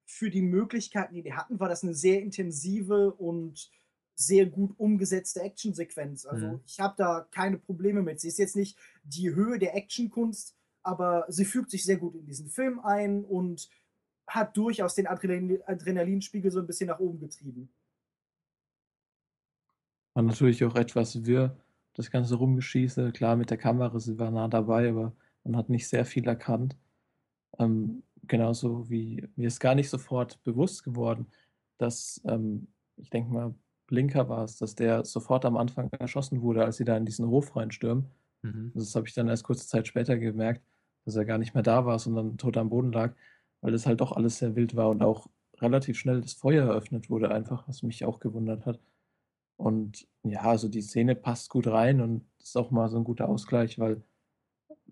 Speaker 1: für die Möglichkeiten, die die hatten, war das eine sehr intensive und sehr gut umgesetzte Actionsequenz. Also mhm. ich habe da keine Probleme mit. Sie ist jetzt nicht die Höhe der Actionkunst, aber sie fügt sich sehr gut in diesen Film ein und hat durchaus den Adrenalin Adrenalinspiegel so ein bisschen nach oben getrieben.
Speaker 3: War natürlich auch etwas wirr, das ganze Rumgeschieße. Klar, mit der Kamera, sie war nah dabei, aber man hat nicht sehr viel erkannt. Ähm, genauso wie mir ist gar nicht sofort bewusst geworden, dass ähm, ich denke mal, Blinker war es, dass der sofort am Anfang erschossen wurde, als sie da in diesen Hof reinstürmen. Mhm. Das habe ich dann erst kurze Zeit später gemerkt, dass er gar nicht mehr da war, sondern tot am Boden lag, weil das halt doch alles sehr wild war und auch relativ schnell das Feuer eröffnet wurde, einfach, was mich auch gewundert hat. Und ja, also die Szene passt gut rein und ist auch mal so ein guter Ausgleich, weil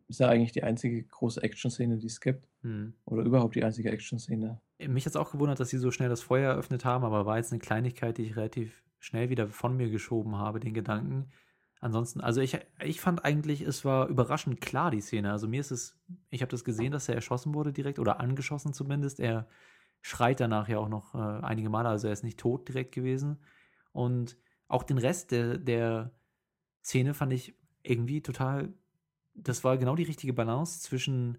Speaker 3: ist ja eigentlich die einzige große Action-Szene, die es gibt. Mhm. Oder überhaupt die einzige Action-Szene.
Speaker 2: Mich hat es auch gewundert, dass sie so schnell das Feuer eröffnet haben, aber war jetzt eine Kleinigkeit, die ich relativ schnell wieder von mir geschoben habe, den Gedanken. Ansonsten, also ich, ich fand eigentlich, es war überraschend klar, die Szene. Also mir ist es, ich habe das gesehen, dass er erschossen wurde direkt oder angeschossen zumindest. Er schreit danach ja auch noch äh, einige Male, also er ist nicht tot direkt gewesen. Und auch den Rest der, der Szene fand ich irgendwie total, das war genau die richtige Balance zwischen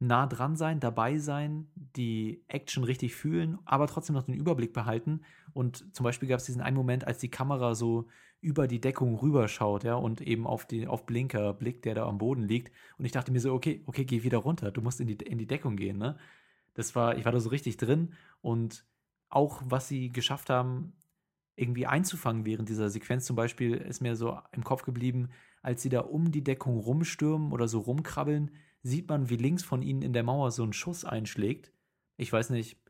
Speaker 2: nah dran sein, dabei sein, die Action richtig fühlen, aber trotzdem noch den Überblick behalten. Und zum Beispiel gab es diesen einen Moment, als die Kamera so über die Deckung rüberschaut, ja, und eben auf, die, auf Blinker blickt, der da am Boden liegt. Und ich dachte mir so, okay, okay, geh wieder runter, du musst in die, in die Deckung gehen, ne? Das war, ich war da so richtig drin und auch was sie geschafft haben, irgendwie einzufangen während dieser Sequenz. Zum Beispiel ist mir so im Kopf geblieben, als sie da um die Deckung rumstürmen oder so rumkrabbeln, sieht man, wie links von ihnen in der Mauer so ein Schuss einschlägt. Ich weiß nicht,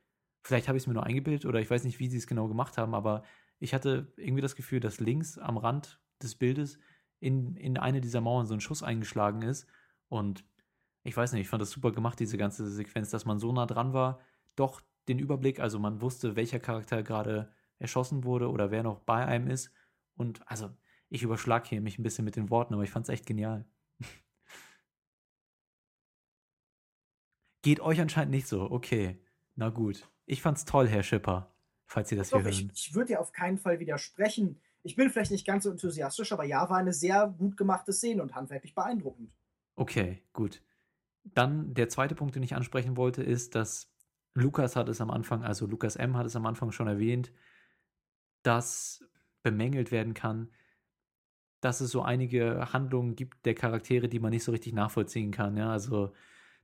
Speaker 2: vielleicht habe ich es mir nur eingebildet oder ich weiß nicht, wie sie es genau gemacht haben, aber ich hatte irgendwie das Gefühl, dass links am Rand des Bildes in, in eine dieser Mauern so ein Schuss eingeschlagen ist. Und ich weiß nicht, ich fand das super gemacht, diese ganze Sequenz, dass man so nah dran war, doch den Überblick, also man wusste, welcher Charakter gerade erschossen wurde oder wer noch bei einem ist. Und also, ich überschlag hier mich ein bisschen mit den Worten, aber ich fand es echt genial. Geht euch anscheinend nicht so. Okay, na gut. Ich fand's toll, Herr Schipper, falls Sie das
Speaker 1: Doch,
Speaker 2: hier
Speaker 1: ich,
Speaker 2: hören.
Speaker 1: ich würde dir auf keinen Fall widersprechen. Ich bin vielleicht nicht ganz so enthusiastisch, aber ja, war eine sehr gut gemachte Szene und handwerklich beeindruckend.
Speaker 2: Okay, gut. Dann der zweite Punkt, den ich ansprechen wollte, ist, dass Lukas hat es am Anfang, also Lukas M. hat es am Anfang schon erwähnt, dass bemängelt werden kann, dass es so einige Handlungen gibt der Charaktere, die man nicht so richtig nachvollziehen kann. Ja? Also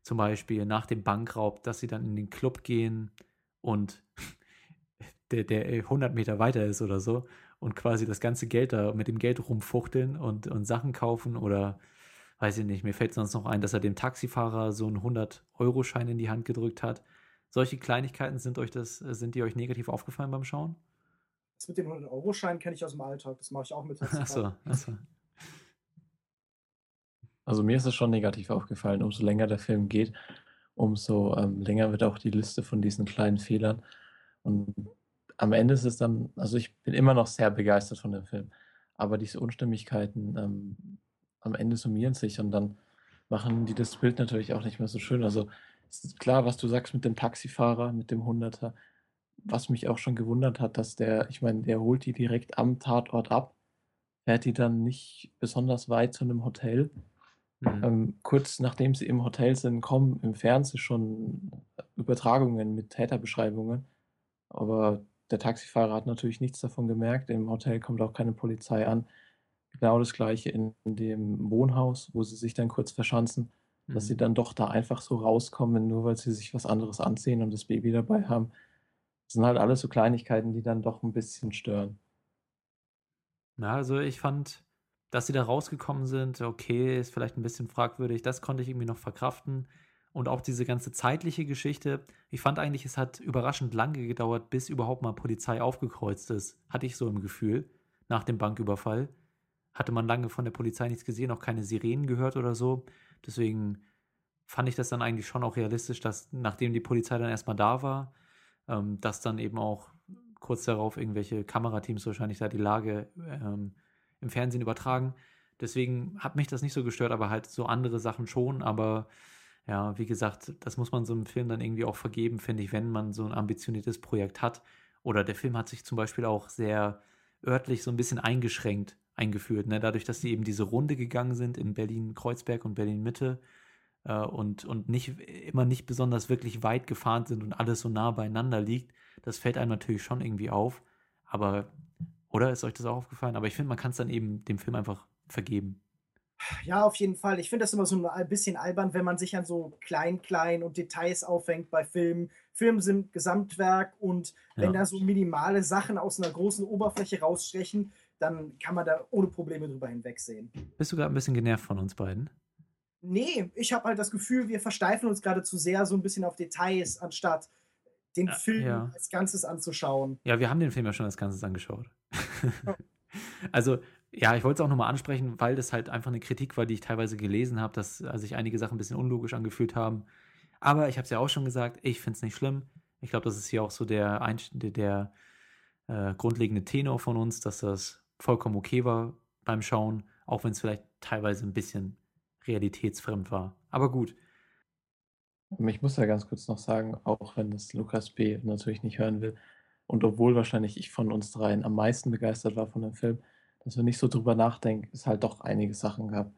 Speaker 2: zum Beispiel nach dem Bankraub, dass sie dann in den Club gehen und der, der 100 Meter weiter ist oder so und quasi das ganze Geld da mit dem Geld rumfuchteln und, und Sachen kaufen oder weiß ich nicht, mir fällt sonst noch ein, dass er dem Taxifahrer so einen 100-Euro-Schein in die Hand gedrückt hat. Solche Kleinigkeiten sind euch das, sind die euch negativ aufgefallen beim Schauen?
Speaker 1: Das mit dem 100-Euro-Schein kenne ich aus dem Alltag. Das mache ich auch mit.
Speaker 2: Achso, achso.
Speaker 3: Also mir ist es schon negativ aufgefallen. Umso länger der Film geht, umso ähm, länger wird auch die Liste von diesen kleinen Fehlern. Und am Ende ist es dann, also ich bin immer noch sehr begeistert von dem Film, aber diese Unstimmigkeiten ähm, am Ende summieren sich und dann machen die das Bild natürlich auch nicht mehr so schön. Also es ist klar, was du sagst mit dem Taxifahrer, mit dem Hunderter, was mich auch schon gewundert hat, dass der, ich meine, der holt die direkt am Tatort ab, fährt die dann nicht besonders weit zu einem Hotel.
Speaker 2: Mhm.
Speaker 3: Ähm, kurz nachdem sie im Hotel sind, kommen im Fernsehen schon Übertragungen mit Täterbeschreibungen. Aber der Taxifahrer hat natürlich nichts davon gemerkt. Im Hotel kommt auch keine Polizei an. Genau das gleiche in, dem Wohnhaus, wo sie sich dann kurz verschanzen, dass sie
Speaker 2: Mhm.
Speaker 3: dann doch da einfach so rauskommen, nur weil sie sich was anderes anziehen und das Baby dabei haben. Das sind halt alles so Kleinigkeiten, die dann doch ein bisschen stören.
Speaker 2: Ja, also ich fand, dass sie da rausgekommen sind, okay, ist vielleicht ein bisschen fragwürdig. Das konnte ich irgendwie noch verkraften. Und auch diese ganze zeitliche Geschichte. Ich fand eigentlich, es hat überraschend lange gedauert, bis überhaupt mal Polizei aufgekreuzt ist. Hatte ich so im Gefühl. Nach dem Banküberfall. Hatte man lange von der Polizei nichts gesehen, auch keine Sirenen gehört oder so. Deswegen fand ich das dann eigentlich schon auch realistisch, dass nachdem die Polizei dann erstmal da war, ähm, dass dann eben auch kurz darauf irgendwelche Kamerateams wahrscheinlich da die Lage ähm, im Fernsehen übertragen. Deswegen hat mich das nicht so gestört, aber halt so andere Sachen schon. Aber ja, wie gesagt, das muss man so einem Film dann irgendwie auch vergeben, finde ich, wenn man so ein ambitioniertes Projekt hat. Oder der Film hat sich zum Beispiel auch sehr örtlich so ein bisschen eingeschränkt eingeführt. Ne? Dadurch, dass sie eben diese Runde gegangen sind in Berlin-Kreuzberg und Berlin-Mitte äh, und, und nicht immer nicht besonders wirklich weit gefahren sind und alles so nah beieinander liegt, das fällt einem natürlich schon irgendwie auf. Aber, oder ist euch das auch aufgefallen? Aber ich finde, man kann es dann eben dem Film einfach vergeben.
Speaker 1: Ja, auf jeden Fall. Ich finde das immer so ein bisschen albern, wenn man sich an so klein, klein und Details aufhängt bei Filmen. Filme sind Gesamtwerk und wenn
Speaker 2: Ja.
Speaker 1: da so minimale Sachen aus einer großen Oberfläche rausstechen, dann kann man da ohne Probleme drüber hinwegsehen.
Speaker 2: Bist du gerade ein bisschen genervt von uns beiden?
Speaker 1: Nee, ich habe halt das Gefühl, wir versteifen uns gerade zu sehr so ein bisschen auf Details, anstatt den Film
Speaker 2: ja.
Speaker 1: als Ganzes anzuschauen.
Speaker 2: Ja, wir haben den Film ja schon als Ganzes angeschaut. also, ja, ich wollte es auch nochmal ansprechen, weil das halt einfach eine Kritik war, die ich teilweise gelesen habe, dass äh, sich einige Sachen ein bisschen unlogisch angefühlt haben. Aber ich habe es ja auch schon gesagt, ich finde es nicht schlimm. Ich glaube, das ist hier auch so der, der, der äh, grundlegende Tenor von uns, dass das vollkommen okay war beim Schauen, auch wenn es vielleicht teilweise ein bisschen realitätsfremd war. Aber gut.
Speaker 3: Ich muss ja ganz kurz noch sagen, auch wenn das Lukas B. natürlich nicht hören will, und obwohl wahrscheinlich ich von uns dreien am meisten begeistert war von dem Film, dass wir nicht so drüber nachdenken, es halt doch einige Sachen gab,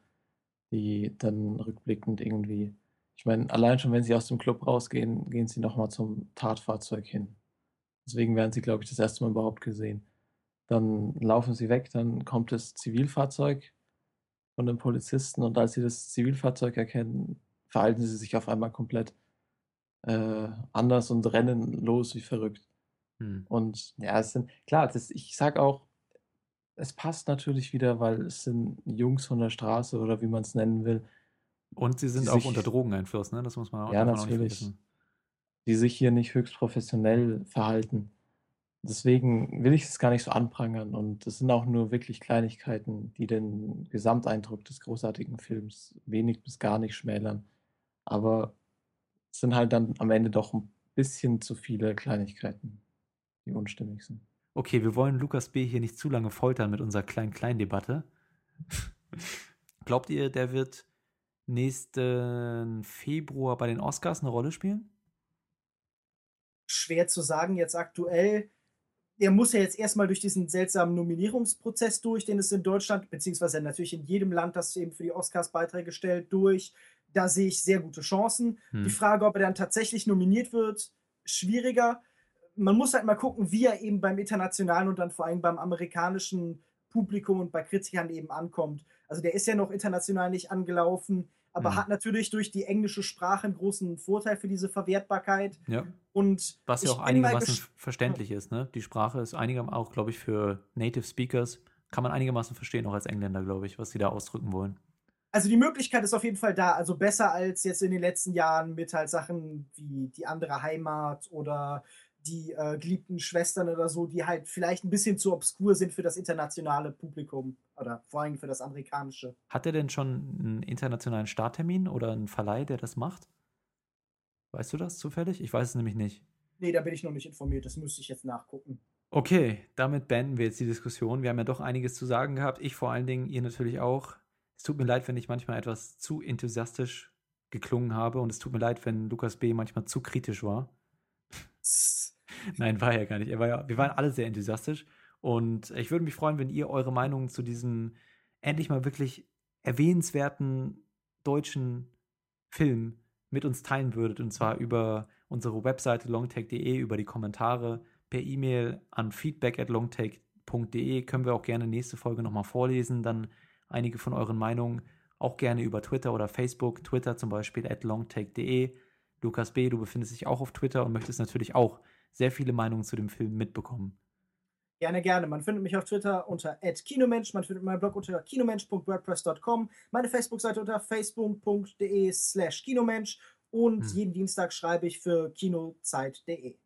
Speaker 3: die dann rückblickend irgendwie, ich meine, allein schon, wenn sie aus dem Club rausgehen, gehen sie nochmal zum Tatfahrzeug hin. Deswegen werden sie, glaube ich, das erste Mal überhaupt gesehen. Dann laufen sie weg, dann kommt das Zivilfahrzeug von den Polizisten und als sie das Zivilfahrzeug erkennen, verhalten sie sich auf einmal komplett äh, anders und rennen los wie verrückt.
Speaker 2: Hm.
Speaker 3: Und ja, es sind, klar, das, ich sag auch, es passt natürlich wieder, weil es sind Jungs von der Straße oder wie man es nennen will,
Speaker 2: Und sie sind auch
Speaker 3: sich,
Speaker 2: unter Drogeneinfluss, ne? Das muss man auch,
Speaker 3: ja,
Speaker 2: man auch nicht
Speaker 3: natürlich,
Speaker 2: vergessen.
Speaker 3: die sich hier nicht höchst professionell verhalten. Deswegen will ich es gar nicht so anprangern. Und es sind auch nur wirklich Kleinigkeiten, die den Gesamteindruck des großartigen Films wenig bis gar nicht schmälern. Aber es sind halt dann am Ende doch ein bisschen zu viele Kleinigkeiten, die unstimmig sind.
Speaker 2: Okay, wir wollen Lukas B. hier nicht zu lange foltern mit unserer Klein-Klein-Debatte. Glaubt ihr, der wird nächsten Februar bei den Oscars eine Rolle spielen?
Speaker 1: Schwer zu sagen jetzt aktuell. Er muss ja jetzt erstmal durch diesen seltsamen Nominierungsprozess durch, den es in Deutschland, beziehungsweise natürlich in jedem Land, das eben für die Oscars Beiträge stellt, durch. Da sehe ich sehr gute Chancen. Die
Speaker 2: Hm.
Speaker 1: Frage, ob er dann tatsächlich nominiert wird, schwieriger. Man muss halt mal gucken, wie er eben beim internationalen und dann vor allem beim amerikanischen Publikum und bei Kritikern eben ankommt. Also der ist ja noch international nicht angelaufen, aber
Speaker 2: Hm.
Speaker 1: hat natürlich durch die englische Sprache einen großen Vorteil für diese Verwertbarkeit.
Speaker 2: Ja.
Speaker 1: Und
Speaker 2: Was ja auch einigermaßen verständlich ist, ne? Die Sprache ist einigermaßen auch, glaube ich, für Native Speakers kann man einigermaßen verstehen, auch als Engländer, glaube ich, was sie da ausdrücken wollen.
Speaker 1: Also die Möglichkeit ist auf jeden Fall da. Also besser als jetzt in den letzten Jahren mit halt Sachen wie die andere Heimat oder die äh, geliebten Schwestern oder so, die halt vielleicht ein bisschen zu obskur sind für das internationale Publikum oder vor allem für das amerikanische.
Speaker 2: Hat er denn schon einen internationalen Starttermin oder einen Verleih, der das macht? Weißt du das zufällig? Ich weiß es nämlich nicht.
Speaker 1: Nee, da bin ich noch nicht informiert. Das müsste ich jetzt nachgucken.
Speaker 2: Okay, damit beenden wir jetzt die Diskussion. Wir haben ja doch einiges zu sagen gehabt. Ich vor allen Dingen, ihr natürlich auch. Es tut mir leid, wenn ich manchmal etwas zu enthusiastisch geklungen habe und es tut mir leid, wenn Lukas B. manchmal zu kritisch war. Nein, war er gar nicht. Er war ja, wir waren alle sehr enthusiastisch und ich würde mich freuen, wenn ihr eure Meinungen zu diesem endlich mal wirklich erwähnenswerten deutschen Film mit uns teilen würdet und zwar über unsere Webseite longtake.de, über die Kommentare, per E-Mail an feedback at longtake.de können wir auch gerne nächste Folge nochmal vorlesen, dann einige von euren Meinungen auch gerne über Twitter oder Facebook, Twitter zum Beispiel at longtake.de. Lukas B., du befindest dich auch auf Twitter und möchtest natürlich auch sehr viele Meinungen zu dem Film mitbekommen.
Speaker 1: Gerne, gerne. Man findet mich auf Twitter unter @kinomensch, man findet meinen Blog unter kinomensch.wordpress.com, meine Facebook-Seite unter facebook.de slash kinomensch und
Speaker 2: Hm.
Speaker 1: jeden Dienstag schreibe ich für kinozeit.de.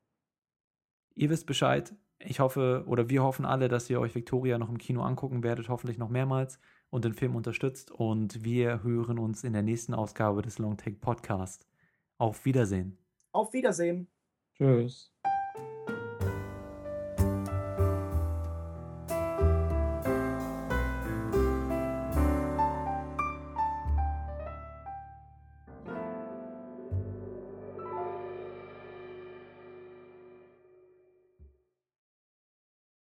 Speaker 2: Ihr wisst Bescheid. Ich hoffe, oder wir hoffen alle, dass ihr euch Victoria noch im Kino angucken werdet, hoffentlich noch mehrmals und den Film unterstützt. Und wir hören uns in der nächsten Ausgabe des Long Take Podcast. Auf Wiedersehen.
Speaker 1: Auf Wiedersehen.
Speaker 3: Tschüss.